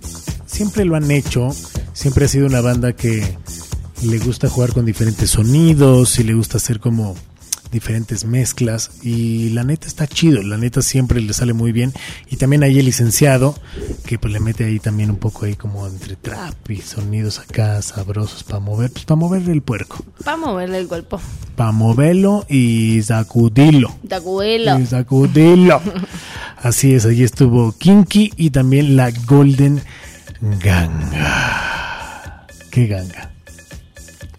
S4: siempre lo han hecho. Siempre ha sido una banda que le gusta jugar con diferentes sonidos y le gusta hacer como diferentes mezclas y la neta está chido, la neta siempre le sale muy bien y también hay el licenciado que pues le mete ahí también un poco ahí como entre trap y sonidos acá sabrosos para mover, pues para mover el puerco,
S3: Para moverle el cuerpo.
S4: para moverlo y sacudirlo.
S3: Tacuelo.
S4: Y sacudirlo. Así es, ahí estuvo Kinky y también la Golden Ganga. ¿Qué ganga?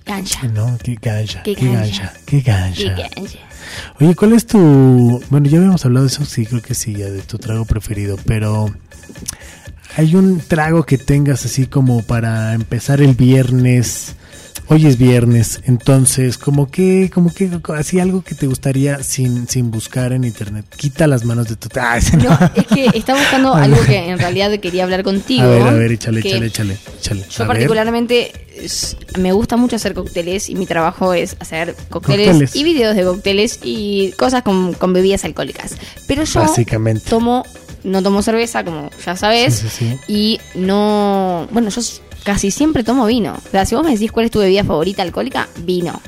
S3: Cancha.
S4: No, qué ganja,
S3: Qué
S4: qué
S3: ganja.
S4: ganja, qué ganja. Oye, ¿cuál es tu... Bueno, ya habíamos hablado de eso, sí, creo que sí, ya de tu trago preferido, pero hay un trago que tengas así como para empezar el viernes. Hoy es viernes, entonces, como que, como que, así algo que te gustaría sin, sin buscar en internet. Quita las manos de tu... Sí, no.
S3: No, es que estaba buscando algo que en realidad quería hablar contigo.
S4: A ver, a ver, échale, échale, échale, échale.
S3: Yo
S4: A
S3: particularmente me gusta mucho hacer cócteles y mi trabajo es hacer cócteles,
S4: Cócteles.
S3: y videos de cócteles y cosas con, con bebidas alcohólicas. Pero yo
S4: Básicamente.
S3: tomo, no tomo cerveza, como ya sabes,
S4: Sí, sí, sí.
S3: y no, bueno, yo casi siempre tomo vino. O sea, si vos me decís cuál es tu bebida favorita alcohólica, vino.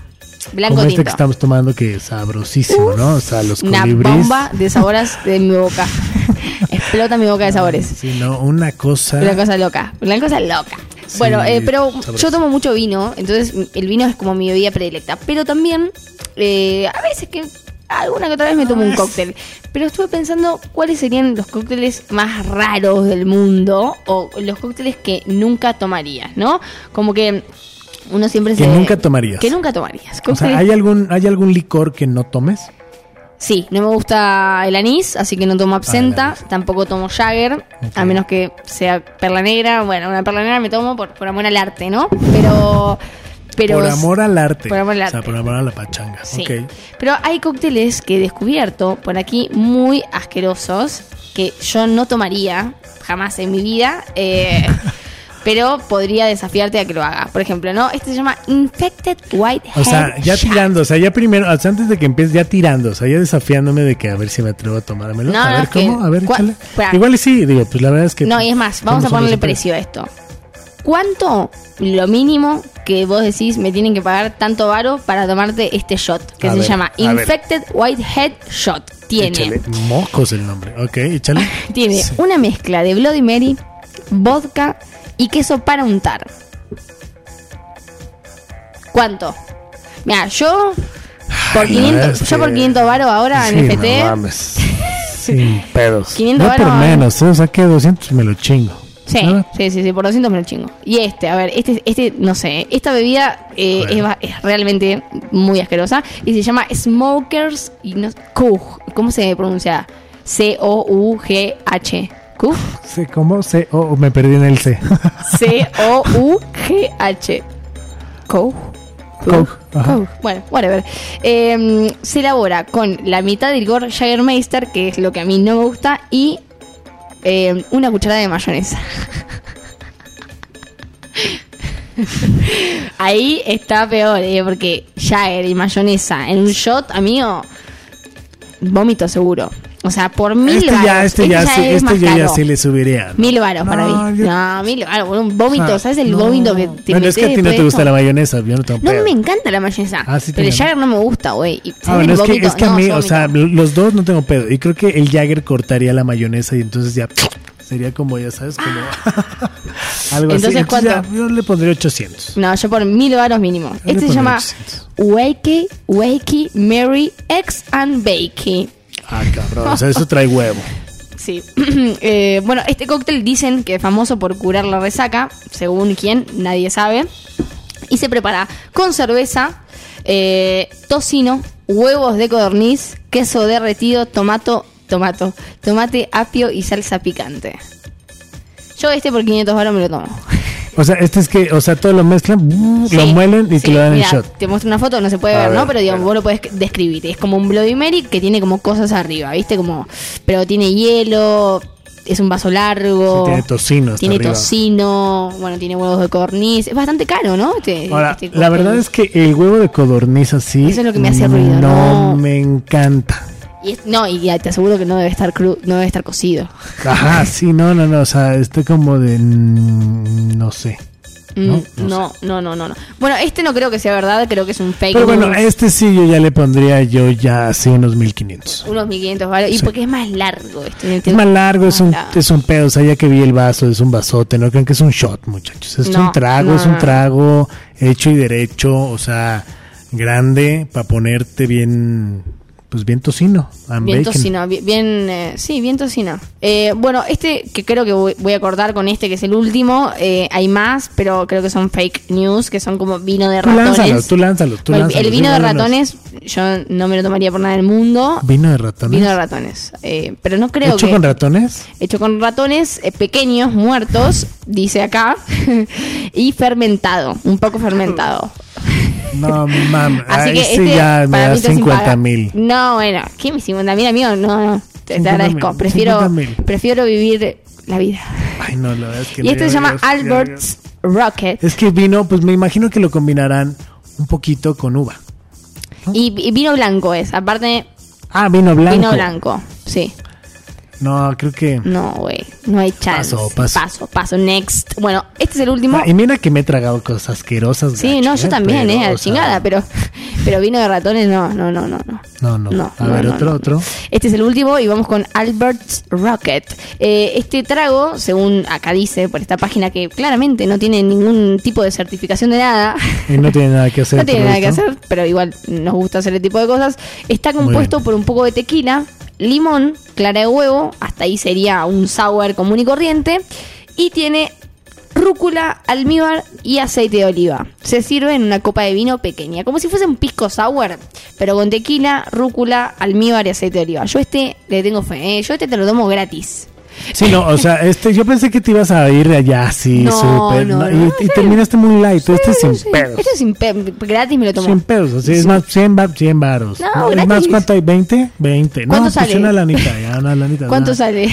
S3: Blanco
S4: Como este
S3: tinto.
S4: que estamos tomando que es sabrosísimo, ¿no? O sea, los
S3: Una bomba de sabores de mi boca. Explota mi boca de sabores.
S4: Sí, no, una cosa...
S3: Una cosa loca, una cosa loca.
S4: Sí,
S3: bueno, eh, pero
S4: sabroso.
S3: yo tomo mucho vino, entonces el vino es como mi bebida predilecta. Pero también, eh, a veces que alguna que otra vez me tomo un cóctel. Pero estuve pensando cuáles serían los cócteles más raros del mundo o los cócteles que nunca tomarías, ¿no? Como que uno siempre
S4: Que
S3: se...
S4: nunca tomarías.
S3: Que nunca tomarías.
S4: O sea, ¿hay algún, ¿hay algún licor que no tomes?
S3: Sí, no me gusta el anís, así que no tomo absenta.
S4: Ah, anís.
S3: tampoco tomo Jagger, a menos que sea perla negra. Bueno, una perla negra me tomo por, por amor al arte, ¿no? Pero. Pero
S4: por amor al arte.
S3: Por amor al
S4: O sea,
S3: arte.
S4: por amor a la pachanga.
S3: Sí. Pero hay cócteles que he descubierto por aquí muy asquerosos que yo no tomaría jamás en mi vida. eh, pero podría desafiarte a que lo haga. Por ejemplo, ¿no? Este se llama Infected White
S4: O sea, ya
S3: Shot.
S4: tirando, o sea, ya primero, o sea, antes de que empieces, ya tirando, o sea, ya desafiándome de que a ver si me atrevo a tomármelo.
S3: No,
S4: a
S3: no,
S4: ver cómo, a ver. Igual y sí, digo, pues la verdad es que.
S3: No, y es más, vamos a
S4: ¿cómo son
S3: ponerle precio a esto. ¿Cuánto lo mínimo que vos decís me tienen que pagar tanto varo para tomarte este shot? Que
S4: A
S3: se
S4: ver,
S3: llama. Infected Whitehead Shot. Tiene,
S4: Échale, mocos el nombre. Ok, échale.
S3: tiene
S4: Sí.
S3: una mezcla de Bloody Mary, vodka y queso para untar. ¿Cuánto? Mira, yo por
S4: Ay, la
S3: 500,
S4: verdad es
S3: yo por
S4: que-
S3: 500 varo ahora en FT.
S4: No mames. Sin pedos.
S3: 500
S4: no por
S3: varos.
S4: menos, ¿eh? o sea que 200 me lo chingo.
S3: Sí, sí, sí, sí, por 200 me lo chingo. Y este, a ver, este, este no sé, esta bebida eh,
S4: Bueno.
S3: es, realmente muy asquerosa y se llama Smokers y no. ¿Cómo se pronuncia? C-O-U-G-H.
S4: Sí, ¿Cómo? C oh, me perdí en el C.
S3: C-O-U-G-H.
S4: Coke, ajá.
S3: Kuh. Bueno, whatever. Eh, se elabora con la mitad del Gore Jagermeister, que es lo que a mí no me gusta, y eh, una cucharada de mayonesa. Ahí está peor, eh, porque Jagger y mayonesa en un shot, amigo, vómito seguro. O sea, por mil
S4: este ya, este ya, sí,
S3: es
S4: este yo ya sí le subiría. ¿no?
S3: Mil varos para
S4: No,
S3: mí.
S4: yo-
S3: No, mil varos. Un vómito,
S4: sea,
S3: ¿sabes el
S4: no.
S3: vómito que te
S4: Bueno, es que a ti no te gusta la mayonesa, yo no tengo
S3: No me encanta la mayonesa.
S4: Ah, sí,
S3: pero el Jagger no me gusta, güey.
S4: Ah,
S3: ¿sabes
S4: bueno, es que,
S3: vómito?
S4: es que a mí, o sea, los dos no tengo pedo. Y creo que el Jagger cortaría la mayonesa y entonces ya sería como, ya sabes, como algo
S3: Entonces,
S4: así.
S3: ¿cuánto?
S4: ya, yo le pondría 800.
S3: No, yo por mil varos mínimo.
S4: Yo
S3: Este se llama
S4: 800.
S3: Wakey, Wakey, Mary, Eggs and Bakey.
S4: Ah, cabrón, o sea, eso trae huevo.
S3: Sí. Eh, bueno, este cóctel dicen que es famoso por curar la resaca, según quién, nadie sabe. Y se prepara con cerveza, eh, tocino, huevos de codorniz, queso derretido, tomato, tomato, tomate, apio y salsa picante. Yo este por 500 baros me lo tomo.
S4: O sea, este es que, o sea, todo lo mezclan, lo
S3: Sí,
S4: muelen y
S3: sí,
S4: te lo dan
S3: mira,
S4: en shot.
S3: Te muestro una foto, no se puede
S4: A
S3: ver,
S4: ver,
S3: ¿no? Pero digamos, vos lo puedes describir. Es como un Bloody Mary que tiene como cosas arriba, ¿viste? Como, pero tiene hielo. es un vaso largo.
S4: Sí, tiene tocino
S3: Tiene
S4: arriba.
S3: tocino, bueno, tiene huevos de corniz. Es bastante caro, ¿no? Este-
S4: Ahora,
S3: este
S4: la verdad es que el huevo de codorniz así.
S3: Eso es lo que me hace ruido,
S4: No,
S3: no.
S4: me encanta.
S3: Y es- no, y ya te aseguro que no debe estar cru, no debe estar cocido.
S4: Ajá, sí, no, no, no. O sea, estoy como de. mm, No sé.
S3: Mm,
S4: No,
S3: No,
S4: no
S3: no, no, no, no, Bueno, este no creo que sea verdad, creo que es un fake
S4: Pero bueno,
S3: news.
S4: este sí yo ya le pondría yo ya así unos 1500.
S3: Unos 1500, ¿vale? Y
S4: Sí.
S3: porque es más largo este.
S4: Es más largo, es un, es un pedo. O sea, ya que vi el vaso, es un vasote. No crean que es un shot, muchachos. Es
S3: No,
S4: un trago, es un trago hecho y derecho. O sea, grande para ponerte bien, pues bien tocino. and
S3: Bien
S4: bacon.
S3: tocino, bi- bien, eh, sí, bien tocino. Eh, bueno, este que creo que voy, voy a acordar con este que es el último, eh, hay más, pero creo que son fake news, que son como vino de
S4: Tú
S3: ratones.
S4: lánzalo, tú lánzalo, tú lánzalo.
S3: el vino de ratones, yo no me lo tomaría por nada del mundo.
S4: ¿Vino de ratones?
S3: Vino de ratones. Eh, pero no creo
S4: ¿Hecho
S3: que.
S4: con ratones?
S3: hecho con ratones eh, pequeños, muertos, dice acá, y fermentado, un poco fermentado.
S4: No, mames.
S3: Así que
S4: sí
S3: este
S4: ya me da
S3: mí está sin
S4: 50
S3: pagar.
S4: mil.
S3: No, bueno, ¿qué me 50 mil, amigo? No, no, te, te
S4: 50
S3: agradezco. Prefiero,
S4: 50 mil.
S3: prefiero vivir la vida.
S4: Ay, no, la verdad es que
S3: Y
S4: no,
S3: este se llama Albert's Rocket.
S4: Es que vino, pues me imagino que lo combinarán un poquito con uva.
S3: Y, y vino blanco es, aparte,
S4: Ah, vino blanco.
S3: vino blanco. Sí.
S4: No, creo que.
S3: No, güey, no hay chance.
S4: Paso, paso.
S3: paso, paso, next. Bueno, este es el último.
S4: Ah, y mira que me he tragado cosas asquerosas.
S3: Sí,
S4: gacho,
S3: no, yo
S4: ¿eh?
S3: también,
S4: Pero,
S3: eh, a
S4: sea,
S3: chingada, pero, pero vino de ratones, no, no, no, no, no.
S4: No, no.
S3: No,
S4: a
S3: no,
S4: ver, otro, otro.
S3: Este es el último y vamos con Albert's Rocket. Eh, este trago, según acá dice por esta página que claramente no tiene ningún tipo de certificación de nada,
S4: Y no tiene nada que hacer.
S3: no tiene nada que hacer, pero igual nos gusta hacer el tipo de cosas, está compuesto por un poco de tequila, limón, clara de huevo, hasta ahí sería un sour común y corriente, y tiene rúcula, almíbar y aceite de oliva. Se sirve en una copa de vino pequeña, como si fuese un pisco sour, pero con tequila, rúcula, almíbar y aceite de oliva. Yo este le tengo fe, ¿eh? yo este te lo tomo gratis.
S4: Sí, no, o sea, este, yo pensé que te ibas a ir allá así,
S3: No,
S4: súper.
S3: no,
S4: ¿no?
S3: no,
S4: y, y terminaste muy light. este es sin
S3: Sí,
S4: pedos.
S3: Este es sin pe- gratis me lo tomo.
S4: Sin pedos, así es más, 100, bar, 100 varos.
S3: No,
S4: es más. ¿cuánto hay? ¿20? 20. No,
S3: ¿Cuánto
S4: pues
S3: sale?
S4: una lanita, ya, una lanita.
S3: ¿Cuánto
S4: nada.
S3: sale?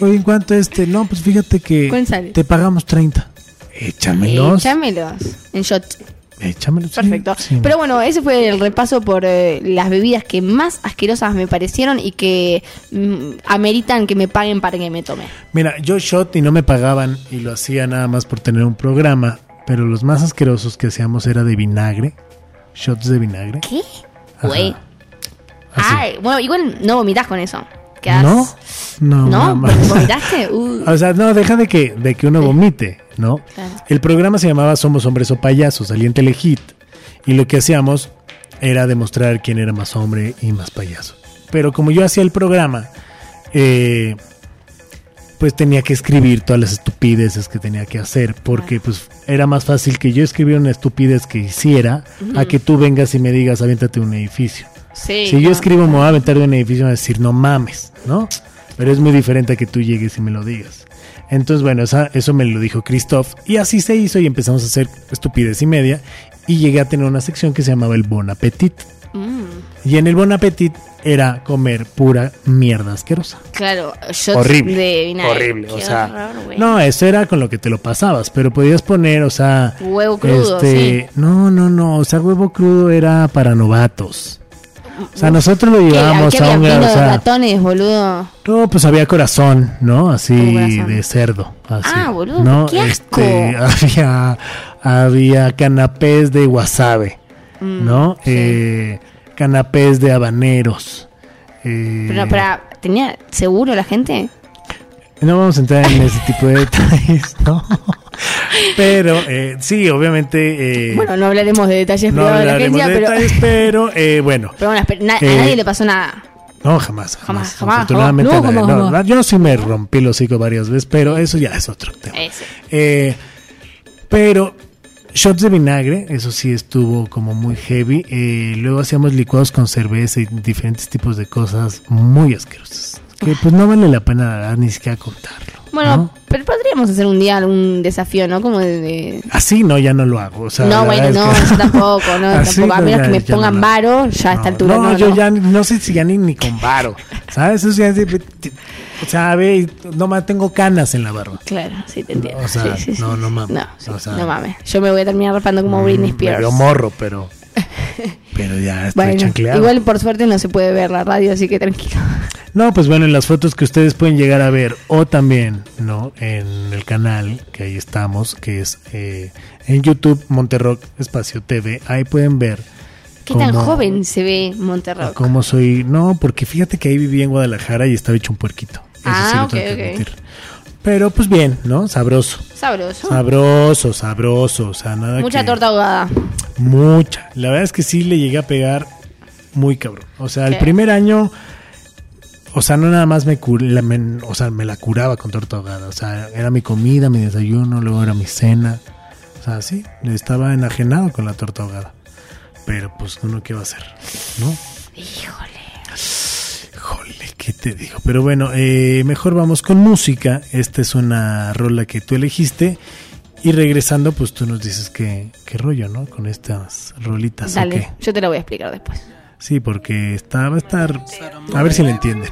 S4: Oye, ¿en cuánto este? No, pues fíjate que te pagamos 30. Échamelos.
S3: Échamelos en shot.
S4: Échamelos. sí,
S3: Perfecto.
S4: sí.
S3: Pero bueno, ese fue el repaso por eh, las bebidas que más asquerosas me parecieron y que mm, ameritan que me paguen para que me tome.
S4: Mira, yo shot y no me pagaban y lo hacía nada más por tener un programa, pero los más asquerosos que hacíamos era de vinagre, shots de vinagre.
S3: ¿Qué? Güey. Ay, bueno, igual no vomitas con eso. Quedás-
S4: ¿No? No,
S3: ¿No?
S4: mamá.
S3: ¿Vomitaste? Uh.
S4: O sea, no, deja de que, de que uno vomite, ¿no?
S3: Claro.
S4: El programa se llamaba Somos Hombres o Payasos, salía en Telehit. Y lo que hacíamos era demostrar quién era más hombre y más payaso. Pero como yo hacía el programa, eh, pues tenía que escribir todas las estupideces que tenía que hacer. Porque pues era más fácil que yo escribiera una estupidez que hiciera a que tú vengas y me digas, aviéntate un edificio.
S3: Sí.
S4: Si yo
S3: no.
S4: escribo me voy a aventar de un edificio me va a decir no mames, ¿no? Pero es muy diferente a que tú llegues y me lo digas. Entonces, bueno, esa- eso me lo dijo Christoph. Y así se hizo y empezamos a hacer estupidez y media. Y llegué a tener una sección que se llamaba el Bon Appetit.
S3: Mm,
S4: Y en el Bon Appetit era comer pura mierda asquerosa.
S3: claro, shots
S4: horrible.
S3: de vinagre.
S4: horrible.
S3: Qué
S4: o sea,
S3: horror,
S4: no, eso era con lo que te lo pasabas. Pero podías poner, o sea.
S3: Huevo crudo,
S4: este, No, no, no. O sea, huevo crudo era para novatos. O sea, nosotros lo
S3: ¿Qué,
S4: llevábamos
S3: ¿Qué
S4: a un grado. o sea,
S3: ratones, boludo?
S4: no, pues había corazón, ¿no? Así de cerdo. Así,
S3: Ah, boludo,
S4: ¿no?
S3: qué asco.
S4: Este, había, había canapés de wasabe, ¿no?
S3: Mm, sí.
S4: Eh, canapés de habaneros. eh,
S3: Pero, pero, ¿tenía seguro la gente?
S4: no vamos a entrar en ese tipo de detalles, ¿no? Pero eh, sí, obviamente. eh,
S3: Bueno, no hablaremos de detalles
S4: no
S3: privados de la agencia,
S4: de
S3: pero,
S4: detalles, pero eh, bueno.
S3: pero bueno, na-
S4: Eh,
S3: a nadie le pasó nada.
S4: No, jamás,
S3: Jamás,
S4: jamás. Afortunadamente,
S3: jamás. No, jamás,
S4: yo sí me rompí el hocico varias veces, pero eso ya es otro tema.
S3: Ese.
S4: Pero shots de vinagre, eso sí estuvo como muy heavy. Eh, luego hacíamos licuados con cerveza y diferentes tipos de cosas muy asquerosas. Que pues no vale la pena ni siquiera contarlo.
S3: Bueno,
S4: ¿no?
S3: pero podríamos hacer un día algún desafío, ¿no? Como de... de-
S4: Así no, ya no lo hago. O sea,
S3: no, bueno, no,
S4: que-
S3: yo tampoco, no,
S4: Así
S3: tampoco. A
S4: no,
S3: menos
S4: ya-
S3: que me
S4: no
S3: pongan varo, ya a esta
S4: No,
S3: altura
S4: no,
S3: no.
S4: yo
S3: no.
S4: ya no sé si ya ni, ni con varo. ¿Sabes? Eso ya o sea, ve, nomás tengo canas en la barba.
S3: Claro, sí, te entiendo.
S4: O sea,
S3: Sí, sí, sí,
S4: no, no mames.
S3: No, sí,
S4: O sea,
S3: no mames. Yo me voy a terminar rapando como Britney
S4: Mm,
S3: Spears.
S4: medio morro, pero. Pero ya estoy
S3: Bueno,
S4: chancleado.
S3: igual por suerte no se puede ver la radio, así que tranquilo.
S4: No, pues bueno, en las fotos que ustedes pueden llegar a ver, o también, ¿no? En el canal, que ahí estamos, que es eh, en YouTube, Monterrock Espacio TV, ahí pueden ver.
S3: ¿Qué tan
S4: cómo-
S3: joven se ve Monterrock?
S4: Cómo soy. No, porque fíjate que ahí vivía en Guadalajara y estaba hecho un puerquito. Eso
S3: Ah,
S4: sí lo
S3: ok,
S4: tengo que
S3: ok.
S4: Pero pues bien, ¿no? Sabroso.
S3: Sabroso.
S4: Sabroso, sabroso. O sea, nada
S3: Mucha
S4: que-
S3: torta ahogada.
S4: Mucha. La verdad es que sí le llegué a pegar muy cabrón. O sea, el primer año, o sea, no nada más me, cur- la- me- o sea, me la curaba con torta ahogada. O sea, era mi comida, mi desayuno, luego era mi cena. O sea, sí, estaba enajenado con la torta ahogada. Pero pues uno qué va a hacer, ¿no?
S3: Híjole.
S4: Híjole, ¿qué te digo? Pero bueno, eh, mejor vamos con música. Esta es una rola que tú elegiste. Y regresando, pues tú nos dices qué, qué rollo, ¿no? Con estas rolitas. ¿o
S3: Dale,
S4: qué?
S3: yo te lo voy a explicar después.
S4: Sí, porque está, va a estar. A ver si le entienden.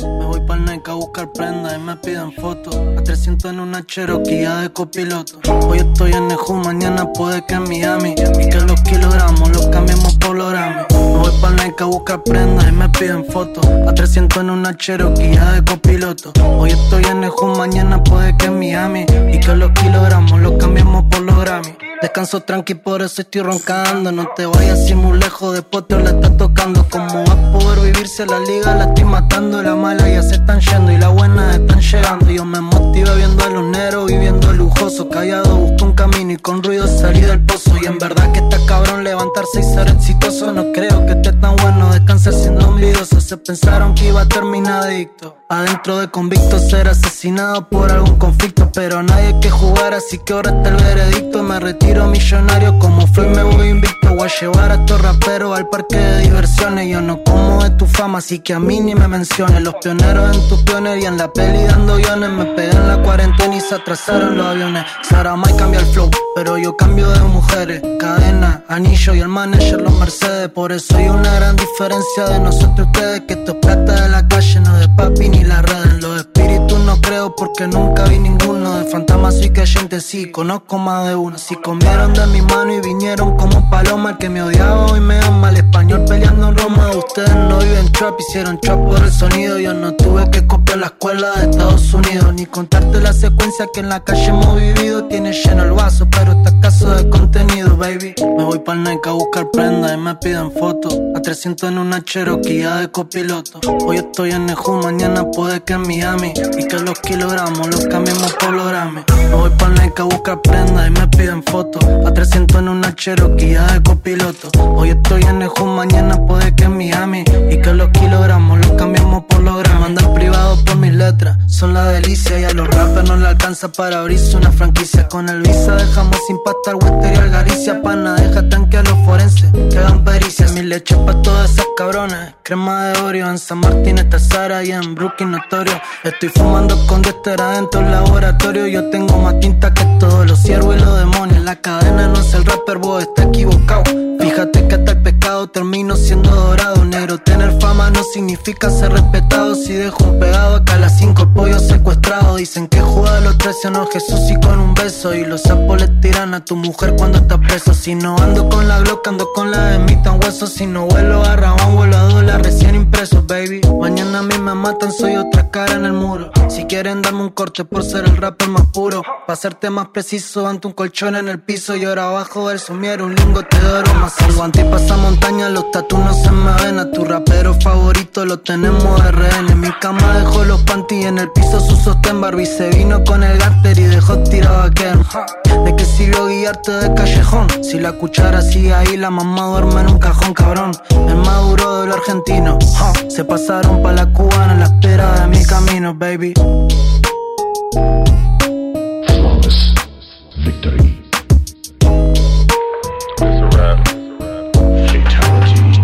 S9: Me voy pa'l Nike a buscar prendas y me piden fotos. A 300 en una Cherokee de copiloto. Hoy estoy en Neju, mañana puede que en Miami. Y que los kilogramos los cambiemos por los gramos. Voy pa'l Nike a buscar prendas y me piden fotos. A 300 en una Cherokee de copiloto. Hoy estoy en Neju, mañana puede que en Miami. Y que los kilogramos los cambiemos por los Grammy. Descanso tranqui, por eso estoy roncando. No te vayas así muy lejos, después te la está tocando. Como vas a poder vivirse la liga, la estoy matando. La mala ya se están yendo y la buena están llegando. Yo me motivé viendo a los negros, viviendo lujoso. Callado busco un camino y con ruido salí del pozo. Y en verdad que está cabrón levantarse y ser exitoso. No creo que esté tan bueno descansar siendo envidioso. Se pensaron que iba a terminar adicto. Adentro de convicto ser asesinado por algún conflicto. Pero nadie que jugar, así que ahora está el veredicto. Me retiro millonario como fue me voy invicto. Voy a llevar a estos raperos al parque de diversiones. Yo no como de tu fama, así que a mí ni me menciones. Los pioneros en tu pioner y en la peli dando guiones. Me pegan la cuarentena y se atrasaron los aviones. Sara May cambia el flow, pero yo cambio de mujeres. Cadena, anillo y el manager los Mercedes. Por eso hay una gran diferencia de nosotros ustedes. Que esto es plata de la calle, no de papi ni las redes. Los espíritus no porque nunca vi ninguno. De fantasmas soy creyente, sí, conozco más de uno. Si comieron de mi mano y vinieron como paloma. El que me odiaba hoy me ama. El español peleando en Roma. Ustedes no viven trap, hicieron trap por el sonido. Yo no tuve que copiar la escuela de Estados Unidos. Ni contarte la secuencia que en la calle hemos vivido. Tiene lleno el vaso, pero está escaso de contenido, baby. Me voy pa'l Nike a buscar prendas y me piden fotos. A 300 en una Cherokee de copiloto. Hoy estoy en Neju, mañana puede que en Miami. Y que los kilogramos los cambiemos por los Grammy. Me voy pa'l Nike a buscar prendas y me piden fotos. A 300 en una Cherokee ya de copiloto. Hoy estoy en Neju, mañana puede que en Miami. Y que los kilogramos los cambiemos por los Grammy. Mandan privado por mis letras, son la delicia. Y a los rappers no le alcanza para abrirse una franquicia. Con el visa dejamos sin pasta al Wester y al Garicia. Pana, deja tanque a los forenses que hagan pericias. Mi leche pa' todas esas cabronas. Crema de Oreo, en San Martín está Sara y en Brooklyn Notorio. Estoy fumando con Dexter adentro del laboratorio. Yo tengo más tinta que todos los ciervos y los demonios. La cadena no es el rapper, vos está equivocado. Fíjate que hasta el pecado termino siendo dorado. Negro, tener fama no significa ser respetado. Si dejo un pegado acá a las cinco el pollo secuestrado. Dicen que juega a los traicionó Jesús y con un beso. Y los sapos le tiran a tu mujer cuando está preso. Si no ando con la Glock, ando con la de mi tan hueso. Si no vuelo a Rabón, vuelo a dólar recién impreso, baby. Mañana a mí me matan, soy otra cara en el muro. Si quieren darme un corte por ser el rapper más puro. Pa' hacerte más preciso, ante un colchón en el piso. Y ahora abajo del sumiero, un lingote de oro más el guante y pasa montaña, los tatu no se me ven. A tu rapero favorito lo tenemos de rehén. En mi cama dejó los panty en el piso su sostén. Barbie se vino con el garter y dejó tirado a Ken. ¿De qué sirvió guiarte de callejón? Si la cuchara sigue ahí, la mamá duerme en un cajón, cabrón. El maduro de lo argentino. Se pasaron pa' la cubana en la espera de mi camino, baby.
S10: Flawless victory. Fatality.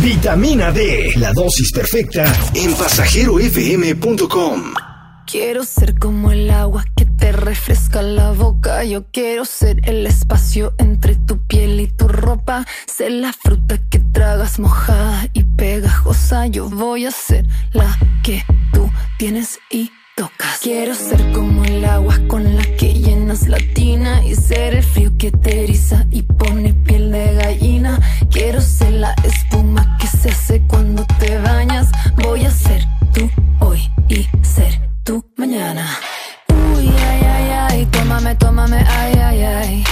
S1: Vitamina D, la dosis perfecta en pasajerofm.com.
S11: Quiero ser como el agua que te refresca la boca. Yo quiero ser el espacio entre tu piel y tu ropa. Ser la fruta que tragas mojada y pegajosa. Yo voy a ser la que tú tienes y Quiero ser como el agua con la que llenas la tina y ser el frío que te eriza y pone piel de gallina. Quiero ser la espuma que se hace cuando te bañas. Voy a ser tú hoy y ser tú mañana. Uy, ay, ay, ay, tómame, tómame, ay, ay, ay.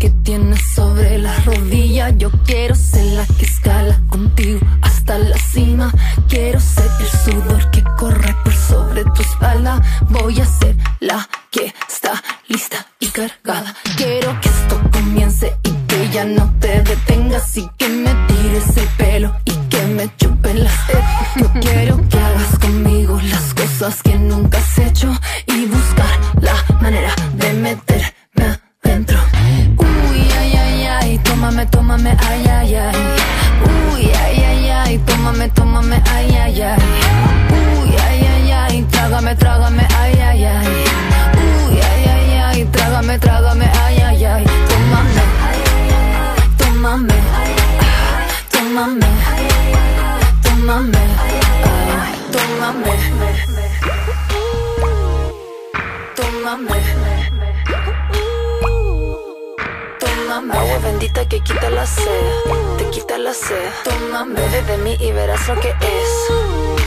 S11: Que tienes sobre la rodilla. Yo quiero ser la que escala contigo hasta la cima. Quiero ser el sudor que corre por sobre tu espalda. Voy a ser la que está lista y cargada. Quiero que esto comience y que ya no te detengas y que me tires el pelo y que me chupen las tetas. Yo quiero que hagas conmigo las cosas que nunca has hecho tómame, ay, ay, ay. Bendita que quita la sed, te quita la sed. Tómame, bebe de mí y verás lo que es.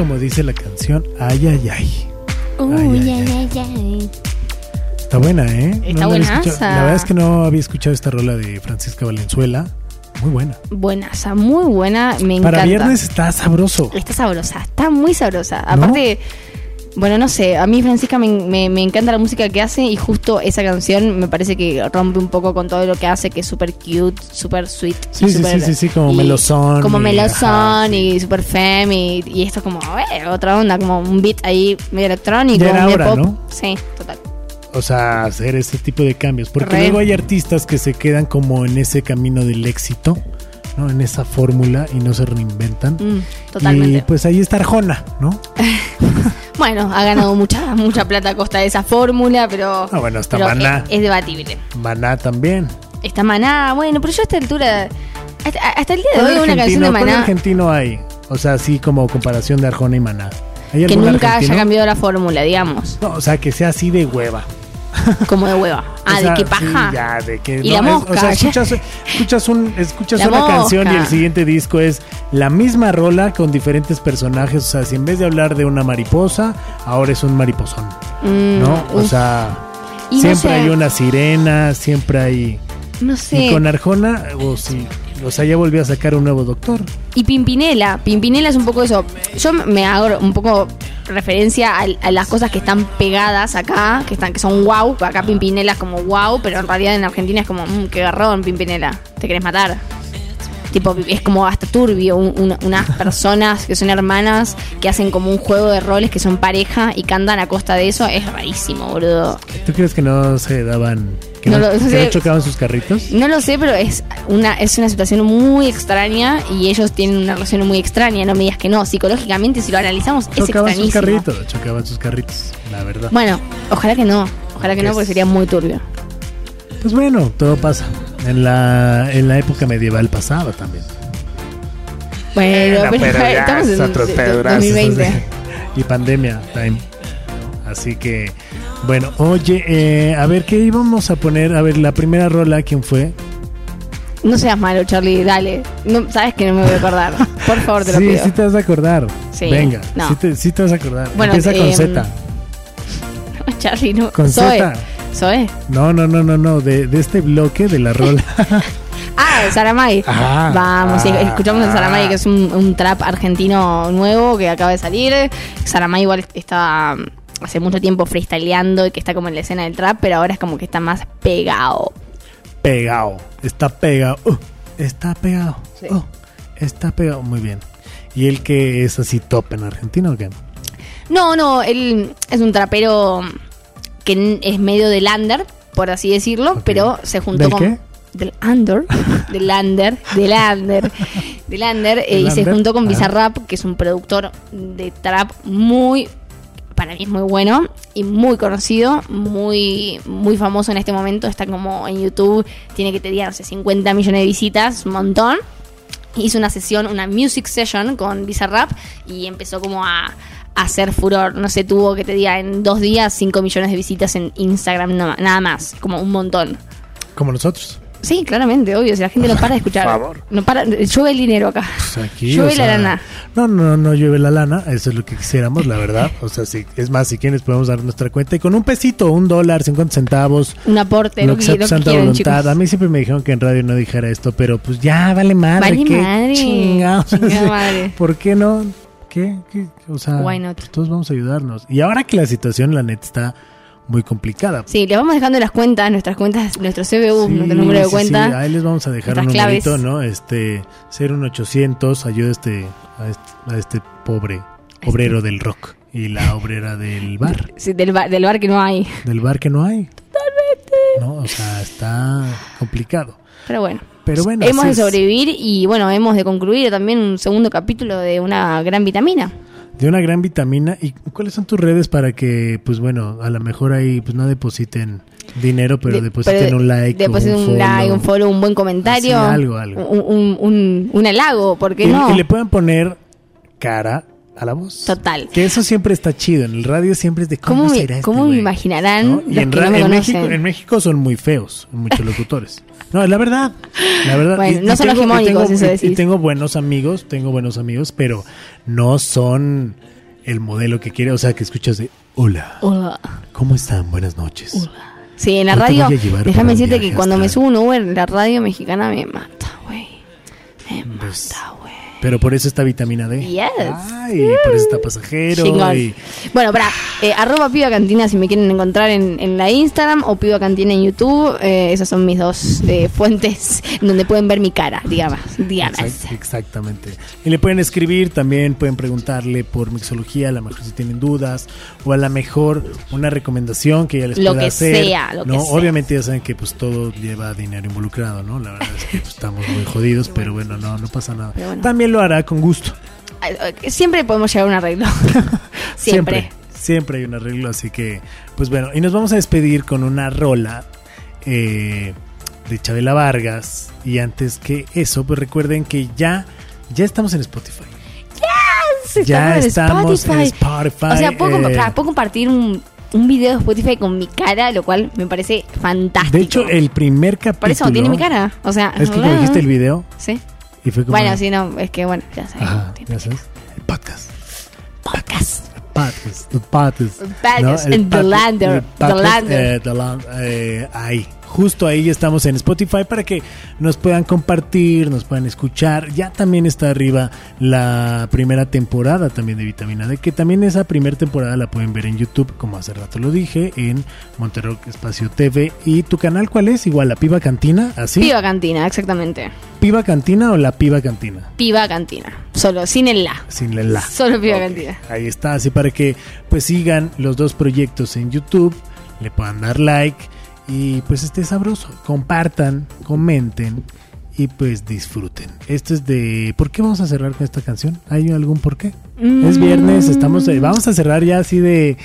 S4: Como dice la canción, ay, ay, ay.
S3: Uy,
S4: ay,
S3: ay, ay, ay.
S4: Está buena, ¿eh?
S3: Está
S4: escuchado- la verdad es que no había escuchado esta rola de Francisca Valenzuela. Muy buena.
S3: Buenaza, muy buena, me encanta.
S4: Para viernes está sabroso.
S3: Está sabrosa, está muy sabrosa. Aparte, bueno, no sé, a mí Francisca me, me- me encanta la música que hace y justo esa canción me parece que rompe un poco con todo lo que hace, que es súper cute, súper sweet.
S4: Sí,
S3: y
S4: sí, sí, sí, sí, como melosón
S3: Como melosón y súper fem y, y esto como, eh, otra onda, como un beat ahí medio electrónico,
S4: Ya era
S3: medio
S4: hora,
S3: pop.
S4: ¿no?
S3: Sí, total.
S4: O sea, hacer ese tipo de cambios. Porque
S3: Re.
S4: luego hay artistas que se quedan como en ese camino del éxito, ¿no? En esa fórmula y no se reinventan.
S3: Mm, totalmente.
S4: Y pues ahí está Arjona, ¿no?
S3: Bueno, ha ganado mucha mucha plata a costa de esa fórmula, pero,
S4: Ah, bueno, está
S3: pero
S4: Maná.
S3: es, es debatible.
S4: Maná también.
S3: Está Maná, bueno, pero yo a esta altura, hasta, hasta el día de
S4: ¿Cuál
S3: hoy una canción de
S4: cuál
S3: Maná
S4: argentino hay? O sea, así como comparación de Arjona y Maná. ¿Hay
S3: que nunca
S4: argentino?
S3: haya cambiado la fórmula, digamos,
S4: No, o sea, que sea así de hueva.
S3: Como de hueva. Ah,
S4: O sea,
S3: de qué paja.
S4: sí, ya, de que,
S3: Y
S4: no,
S3: la
S4: es-
S3: mosca,
S4: o sea, escuchas, escuchas, un, escuchas
S3: La
S4: una canción y el siguiente disco es la misma rola con diferentes personajes. O sea, si en vez de hablar de una mariposa, ahora es un mariposón.
S3: Mm,
S4: ¿No? O sea,
S3: Y no
S4: siempre
S3: sé.
S4: hay una sirena, siempre hay.
S3: no sé.
S4: Y con Arjona, o sí, o sea, ya volvió a sacar un nuevo doctor.
S3: Y Pimpinela, Pimpinela es un poco eso. Yo me hago un poco referencia a, a las cosas que están pegadas acá, que están que son wow. Acá Pimpinela es como wow, pero en realidad en Argentina es como, mmm, qué garrón, Pimpinela. Te querés matar. Tipo, es como hasta turbio un- una- unas personas que son hermanas que hacen como un juego de roles que son pareja y cantan a costa de eso. Es rarísimo, boludo.
S4: ¿Tú crees que no se daban ¿Que
S3: No
S4: no,
S3: lo
S4: que
S3: sé.
S4: no chocaban sus carritos?
S3: No lo sé, pero es una, es una situación muy extraña y ellos tienen una relación muy extraña. No me digas que no. Psicológicamente, si lo analizamos, es
S4: Chocaban sus
S3: extrañísimo.
S4: carritos, chocaban sus carritos, la verdad.
S3: Bueno, ojalá que no. Ojalá que no,
S4: Es-
S3: porque sería muy turbio.
S4: Pues bueno, todo pasa. En la, en la época medieval pasaba también.
S3: Bueno, pero, estamos en
S4: otros
S3: de- de-
S4: pedrazos,
S3: 2020.
S4: así. Y pandemia time. Así que, bueno, oye, eh, a ver, ¿qué íbamos a poner? A ver, la primera rola, ¿quién fue?
S3: No seas malo, Charlie, dale. No, Sabes que no me voy a acordar. Por favor, te lo
S4: sí,
S3: pido.
S4: sí te vas a acordar.
S3: Sí,
S4: Venga,
S3: no.
S4: sí, te, sí te vas a acordar.
S3: Bueno,
S4: Empieza con
S3: em,
S4: Z.
S3: Charlie, no.
S4: Con
S3: Zoe.
S4: Z.
S3: Zoe.
S4: No, no, no, no, no, de, de este bloque de la rola.
S3: Ah, Saramay.
S4: Ah,
S3: Vamos,
S4: ah,
S3: escuchamos el Saramay, que es un, un trap argentino nuevo que acaba de salir. Saramay igual estaba hace mucho tiempo freestyleando y que está como en la escena del trap, pero ahora es como que está más pegado.
S4: pegado. Está pegado. Uh, está pegado.
S3: Sí.
S4: Uh, está pegado. Muy bien. ¿Y él que es así top en Argentina o qué?
S3: No, no, él es un trapero que es medio del under, por así decirlo, pero se juntó
S4: ¿Del
S3: con...
S4: qué?
S3: Del under, del under, del under, del under, eh,
S4: ¿Del
S3: y se juntó con
S4: Ah.
S3: Bizarrap, que es un productor de trap muy, para mí es muy bueno y muy conocido, muy, muy famoso en este momento, está como en YouTube, tiene que tener, no sé, 50 millones de visitas, un montón. Hizo una sesión, una music session con Bizarrap y empezó como a, hacer furor. No sé, tuvo que te diga en dos días 5 millones de visitas en Instagram, nada más, como un montón.
S4: Como nosotros.
S3: Sí, claramente, obvio. Si la gente no para de escuchar.
S4: Por favor.
S3: No para, llueve el dinero acá.
S4: Pues aquí,
S3: Llueve
S4: o
S3: la lana.
S4: No, no, no llueve la lana. Eso es lo que quisiéramos, la verdad. O sea, si, es más, si quieren, podemos dar nuestra cuenta. Y con un pesito, un dólar, 50 centavos.
S3: Un aporte,
S4: lo
S3: lo
S4: que sea tu santa voluntad.
S3: chicos.
S4: A mí siempre me dijeron que en radio no dijera esto, pero pues ya, vale madre.
S3: Vale
S4: ¿qué
S3: madre.
S4: chingados?
S3: Madre.
S4: ¿Por qué no? ¿Qué? ¿Qué? O sea,
S3: Why not?
S4: pues todos vamos a ayudarnos. Y ahora que la situación, la neta, está muy complicada.
S3: Sí, les vamos dejando las cuentas, nuestras cuentas, nuestro CBU,
S4: Sí,
S3: nuestro número de
S4: sí,
S3: cuenta.
S4: sí, Ahí les vamos a dejar un
S3: claves.
S4: numerito, ¿no? Este, 01800, ayuda a este, a este, a este pobre obrero del rock y la obrera del bar.
S3: Sí, del, bar, del bar que no hay.
S4: Del bar que no hay. Totalmente. No, o sea, está complicado.
S3: Pero bueno.
S4: Pero bueno,
S3: hemos de sobrevivir y bueno, hemos de concluir también un segundo capítulo de una gran vitamina.
S4: De una gran vitamina. ¿Y cuáles son tus redes para que, pues bueno, a lo mejor ahí pues no depositen dinero, pero
S3: De-
S4: depositen
S3: pero
S4: un like?
S3: Depositen un,
S4: follow?
S3: like, un follow, un buen comentario.
S4: Así, algo, algo.
S3: Un, un, un- un halago, ¿por qué
S4: y,
S3: no?
S4: y le pueden poner cara a la voz.
S3: Total.
S4: Que eso siempre está chido. En el radio siempre es de cómo,
S3: ¿Cómo, me,
S4: será este
S3: cómo me imaginarán
S4: ¿No? Y en,
S3: no me
S4: en? México, en México son muy feos, muchos locutores. No, es la verdad. La verdad.
S3: Bueno, no son
S4: tengo-
S3: hegemónicos,
S4: tengo,
S3: eso
S4: y-
S3: decís.
S4: y tengo buenos amigos, tengo buenos amigos, pero no son el modelo que quiere. O sea, que escuchas de hola,
S3: Hola.
S4: ¿cómo están? Buenas noches.
S3: Sí, en la radio, déjame decirte que cuando me subo un Uber, la radio mexicana me mata, güey. Me
S4: Pues,
S3: mata, güey.
S4: Pero por eso está vitamina D.
S3: Yes.
S4: Ay, por eso está pasajero. Y-
S3: Bueno, para arroba Piba Cantina si me quieren encontrar en, en la Instagram o Piba Cantina en YouTube. eh, esas son mis dos eh, fuentes donde pueden ver mi cara, digamos.
S4: Exact- exactamente. Y le pueden escribir, también pueden preguntarle por mixología, a lo mejor si tienen dudas, o a lo mejor una recomendación que ya les
S3: Lo
S4: pueda
S3: que
S4: hacer.
S3: sea, lo que
S4: ¿no?
S3: sea.
S4: Obviamente ya saben que pues todo lleva dinero involucrado, ¿no? La verdad es que pues, estamos muy jodidos, pero bueno, no, no pasa nada.
S3: Bueno.
S4: También lo hará con gusto.
S3: Siempre podemos llegar a un arreglo. Siempre.
S4: Siempre hay un arreglo, así que, pues bueno, y nos vamos a despedir con una rola eh, de Chabela Vargas. Y antes que eso, pues recuerden que ya, ya estamos en Spotify. Ya
S3: en
S4: estamos en Spotify,
S3: O sea, puedo,
S4: eh.
S3: puedo compartir un, un video de Spotify con mi cara, lo cual me parece fantástico.
S4: De hecho, el primer capítulo.
S3: Por eso tiene mi cara. O sea,
S4: Es que como dijiste el video
S3: Sí.
S4: Y fue como.
S3: Bueno, sí, no, es que bueno, ya sabes.
S4: Ajá, ya sabes. El podcast.
S3: Podcast.
S4: Podcast. El podcast.
S3: Podcast
S4: El
S3: en The
S4: podcast-
S3: Lander,
S4: el
S3: The
S4: podcast,
S3: Lander.
S4: eh, The Land- eh, ahí. Justo ahí estamos en Spotify para que nos puedan compartir, nos puedan escuchar. Ya también está arriba la primera temporada también de Vitamina D, que también esa primera temporada la pueden ver en YouTube, como hace rato lo dije, en Monterrock Espacio TV. ¿Y tu canal cuál es? Igual, la Piba Cantina, así.
S3: Piba Cantina, exactamente.
S4: ¿Piba Cantina o la Piba Cantina?
S3: Piba Cantina. Solo, sin el la.
S4: Sin el la.
S3: Solo Piba
S4: Ok,
S3: Cantina.
S4: Ahí está, así para que pues sigan los dos proyectos en YouTube, le puedan dar like y pues esté sabroso. Compartan, comenten y pues disfruten. Esto es de... ¿Por qué vamos a cerrar con esta canción? ¿Hay algún por qué? Es viernes, estamos... Vamos a cerrar ya así de...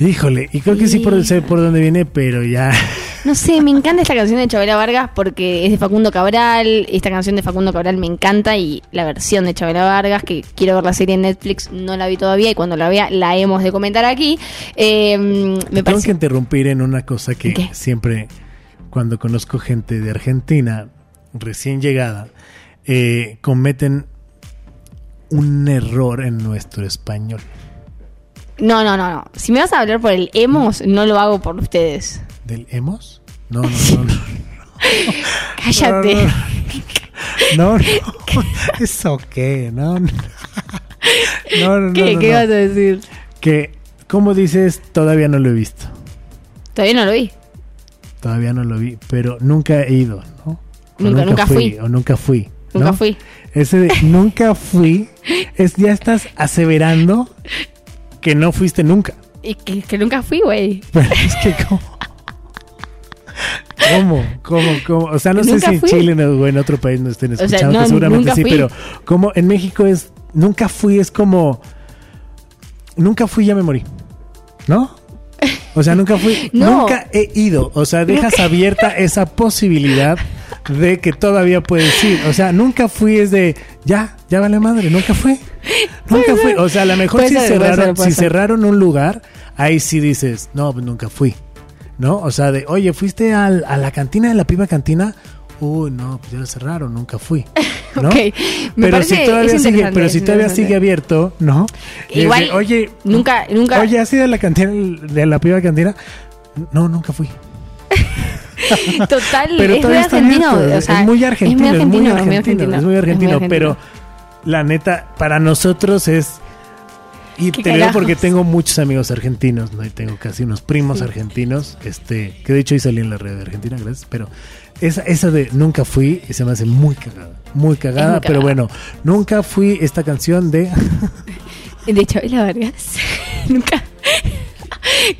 S4: Híjole, y creo que sí por, sé por dónde viene, pero ya...
S3: No sé, me encanta esta canción de Chabela Vargas porque es de Facundo Cabral. Esta canción de Facundo Cabral me encanta y la versión de Chabela Vargas, que quiero ver la serie en Netflix, no la vi todavía y cuando la vea la hemos de comentar aquí. Eh, me
S4: Tengo
S3: parece.
S4: que interrumpir en una cosa que
S3: ¿Qué?
S4: siempre, cuando conozco gente de Argentina recién llegada, eh, cometen un error en nuestro español.
S3: No, no, no, no. Si me vas a hablar por el emos, no lo hago por ustedes.
S4: ¿Del hemos? No, no, no. no.
S3: Cállate.
S4: No, no. no. ¿Eso qué? No, no. No,
S3: ¿Qué?
S4: no,
S3: ¿Qué vas a decir?
S4: Que, ¿cómo dices? Todavía no lo he visto.
S3: Todavía no lo vi.
S4: Todavía no lo vi, pero nunca he ido, ¿no? O
S3: Nunca- nunca fui.
S4: O nunca fui.
S3: Nunca
S4: ¿no?
S3: fui.
S4: Ese de nunca fui, es ya estás aseverando que no fuiste nunca.
S3: Y que, que nunca fui, güey.
S4: Pero es que cómo. ¿Cómo? ¿Cómo? ¿Cómo? O sea, no sé si en. Chile o en otro país nos estén
S3: sea,
S4: escuchando,
S3: no,
S4: que seguramente sí, pero como en México es nunca fui, es como nunca fui, ya me morí. ¿No? O sea, nunca fui,
S3: No.
S4: nunca he ido. O sea, dejas abierta esa posibilidad de que todavía puedes ir. O sea, nunca fui es de ya, ya vale madre, nunca fui. Nunca fui. O sea, a lo mejor
S3: Puede
S4: si
S3: ser,
S4: cerraron,
S3: ser,
S4: si cerraron un lugar, ahí sí dices, no, pues nunca fui. ¿No? O sea, de, oye, ¿fuiste al- a la cantina de la piba cantina? Uy, no, pues ya la cerraron, nunca fui. ¿no?
S3: Ok, me
S4: pero si todavía
S3: es
S4: sigue, pero
S3: es
S4: si todavía sigue abierto, ¿no? Es
S3: Igual,
S4: de, oye,
S3: nunca, nunca.
S4: oye, ¿has ido a la cantina de la piba cantina? No, nunca fui.
S3: Total,
S4: Pero
S3: es muy argentino.
S4: abierto,
S3: o sea,
S4: es muy argentino, es muy argentino,
S3: muy
S4: es muy argentino, pero la neta, para nosotros es... Y
S3: ¿Qué
S4: te lo digo porque
S3: carajos?
S4: tengo muchos amigos argentinos, ¿no? Y tengo casi unos primos argentinos, este, que de hecho hoy salí en la red de Argentina, gracias, pero esa, esa de nunca fui, se me hace muy cagada, muy cagada,
S3: muy
S4: pero
S3: cagada.
S4: bueno, nunca fui esta canción de...
S3: De Chabela Vargas. Nunca.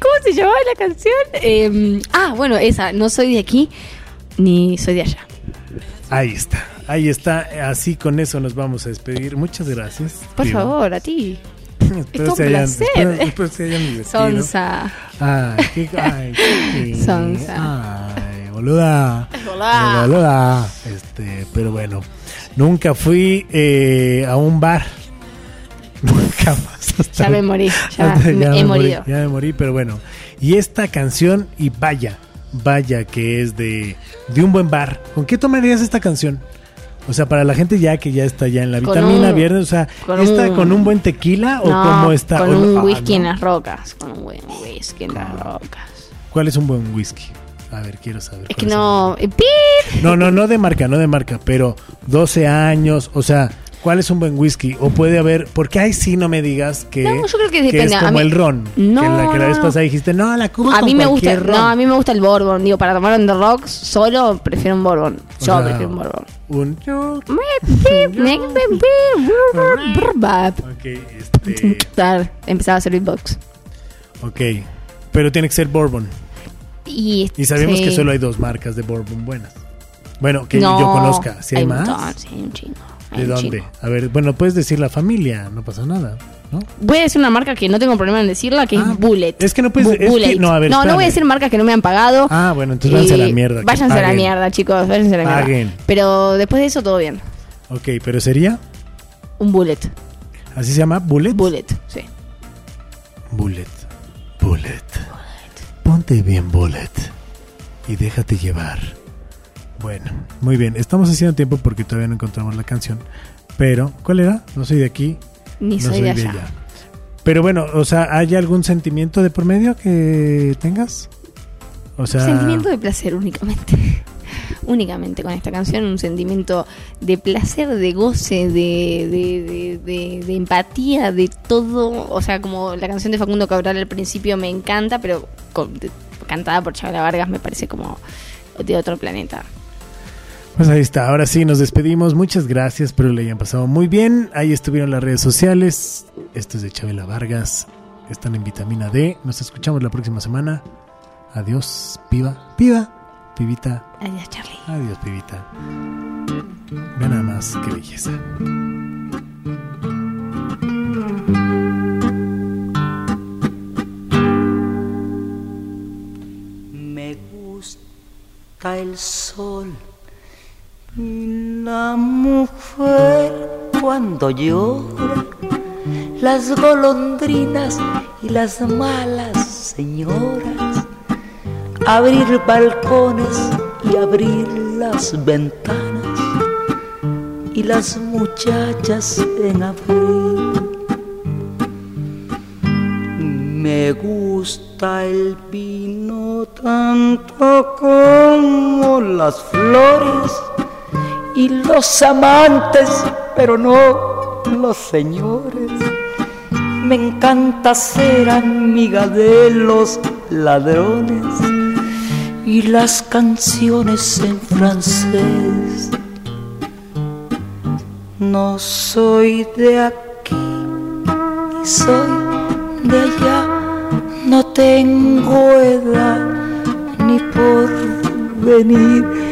S3: ¿Cómo se llamaba la canción? Eh, ah, bueno, esa. No soy de aquí ni soy de allá.
S4: Ahí está, ahí está, así con eso nos vamos a despedir, muchas gracias.
S3: Por favor, a ti.
S4: Espero se
S3: un
S4: hayan-
S3: placer.
S4: espero- espero se hayan divertido.
S3: Sonsa.
S4: Ay, qué, ay, qué-
S3: Sonsa.
S4: Ay, boluda.
S3: Boluda.
S4: Boluda. Este, pero bueno, nunca fui eh, a un bar. Nunca más. hasta-
S3: Ya me morí. Ya,
S4: hasta-
S3: me- he
S4: me morí,
S3: morido.
S4: ya me morí, pero bueno. Y esta canción, y vaya, vaya que es de, de un buen bar. ¿Con qué tomarías esta canción? O sea, para la gente ya que ya está ya en la
S3: Con
S4: vitamina
S3: un-
S4: viernes, o sea,
S3: con
S4: ¿está
S3: un-
S4: con un buen tequila o
S3: No,
S4: cómo está?
S3: Con un
S4: ah,
S3: whisky
S4: no.
S3: en las rocas. Con un buen whisky en las rocas.
S4: ¿Cuál es un buen whisky? A ver, quiero saber.
S3: Es que no. ¡pip!
S4: No, no, no de marca, no de marca, pero 12 años, o sea, ¿cuál es un buen whisky? O puede haber, porque ahí sí no me digas que,
S3: No, yo creo que
S4: es
S3: depende. A
S4: como
S3: mí-
S4: el ron,
S3: No,
S4: que la, que la vez pasada dijiste, no, la cuba
S3: A
S4: con
S3: mí me gusta,
S4: ron.
S3: no, a mí me gusta el bourbon. Digo, para tomar on the rocks solo prefiero un bourbon.
S4: O
S3: Yo
S4: sea,
S3: prefiero un bourbon.
S4: Un... Ok, este,
S3: Empezaba a hacer beatbox.
S4: ok, pero tiene que ser bourbon.
S3: Y,
S4: Y sabemos
S3: sí.
S4: que solo hay dos marcas de bourbon buenas. Bueno, que
S3: No,
S4: yo conozca. ¿Si hay,
S3: un
S4: más?
S3: montón, sí, hay un chingo.
S4: ¿De dónde? A ver, bueno, puedes decir la familia, no pasa nada, ¿no?
S3: Voy a decir una marca que no tengo problema en decirla, que
S4: Ah,
S3: es Bullet.
S4: es que no puedes-
S3: Bu-
S4: es que-
S3: Bullet.
S4: no, a ver,
S3: no, no voy a decir marcas que no me han pagado.
S4: Ah, bueno, entonces váyanse a la mierda.
S3: Váyanse a la mierda, chicos. Váyanse a la mierda.
S4: Paguen.
S3: Pero después de eso, todo bien.
S4: Ok, pero sería,
S3: Un bullet.
S4: así se llama, Bullet.
S3: Bullet, sí.
S4: Bullet. Bullet. Ponte bien, Bullet. Y déjate llevar. Bueno, muy bien. Estamos haciendo tiempo porque todavía no encontramos la canción. Pero, ¿cuál era? No soy de aquí.
S3: Ni
S4: no
S3: soy de allá.
S4: Pero bueno, o sea, ¿hay algún sentimiento de por medio que tengas? O sea,
S3: Sentimiento de placer únicamente. únicamente con esta canción, un sentimiento de placer, de goce, de, de, de- de- de empatía, de todo. O sea, como la canción de Facundo Cabral al principio me encanta, pero con- de- cantada por Chabela Vargas me parece como de otro planeta.
S4: Pues ahí está, ahora sí nos despedimos. Muchas gracias, espero le hayan pasado muy bien. Ahí estuvieron las redes sociales. Esto es de Chabela Vargas. Están en vitamina D. Nos escuchamos la próxima semana. Adiós, piba. Piba. Pibita.
S3: Adiós, Charlie.
S4: Adiós, pibita. Ve nada más, qué belleza.
S12: Me gusta el sol la mujer cuando llora, las golondrinas y las malas señoras, abrir balcones y abrir las ventanas y las muchachas en abril. Me gusta el vino tanto como las flores y los amantes, pero no los señores. Me encanta ser amiga de los ladrones y las canciones en francés. No soy de aquí, ni soy de allá, no tengo edad ni por venir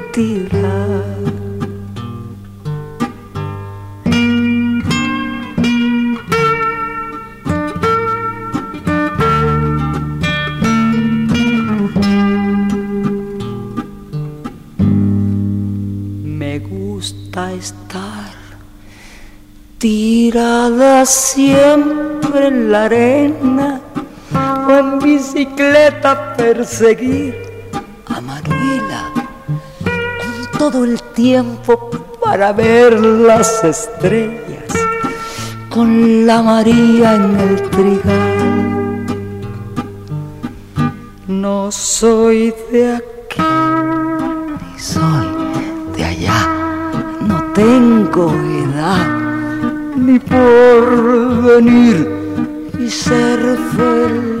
S12: Me gusta estar tirada siempre en la arena o en bicicleta perseguir a con todo el tiempo para ver las estrellas con la María en el trigal. No soy de aquí ni soy de allá, no tengo edad ni por venir y ser feliz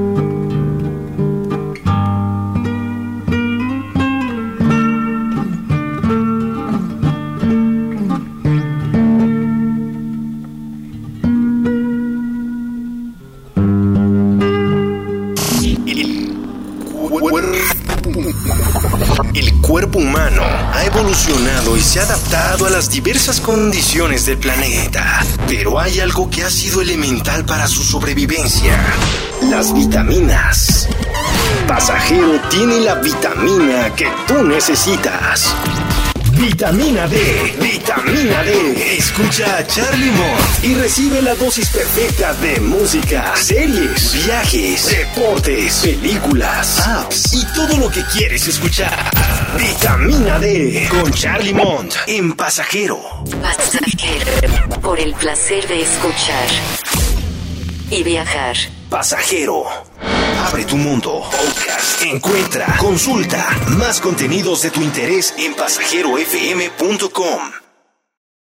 S1: Y se ha adaptado a las diversas condiciones del planeta, pero hay algo que ha sido elemental para su sobrevivencia, las vitaminas. Pasajero tiene la vitamina que tú necesitas. Vitamina D, vitamina D. Escucha a Charlie Mott y recibe la dosis perfecta de música, series, viajes, deportes, películas, apps y todo lo que quieres escuchar. Vitamina D con Charlie Mont en Pasajero.
S2: Pasajero. Por el placer de escuchar y viajar.
S1: Pasajero. Abre tu mundo. Podcast. Encuentra, consulta más contenidos de tu interés en pasajerofm.com.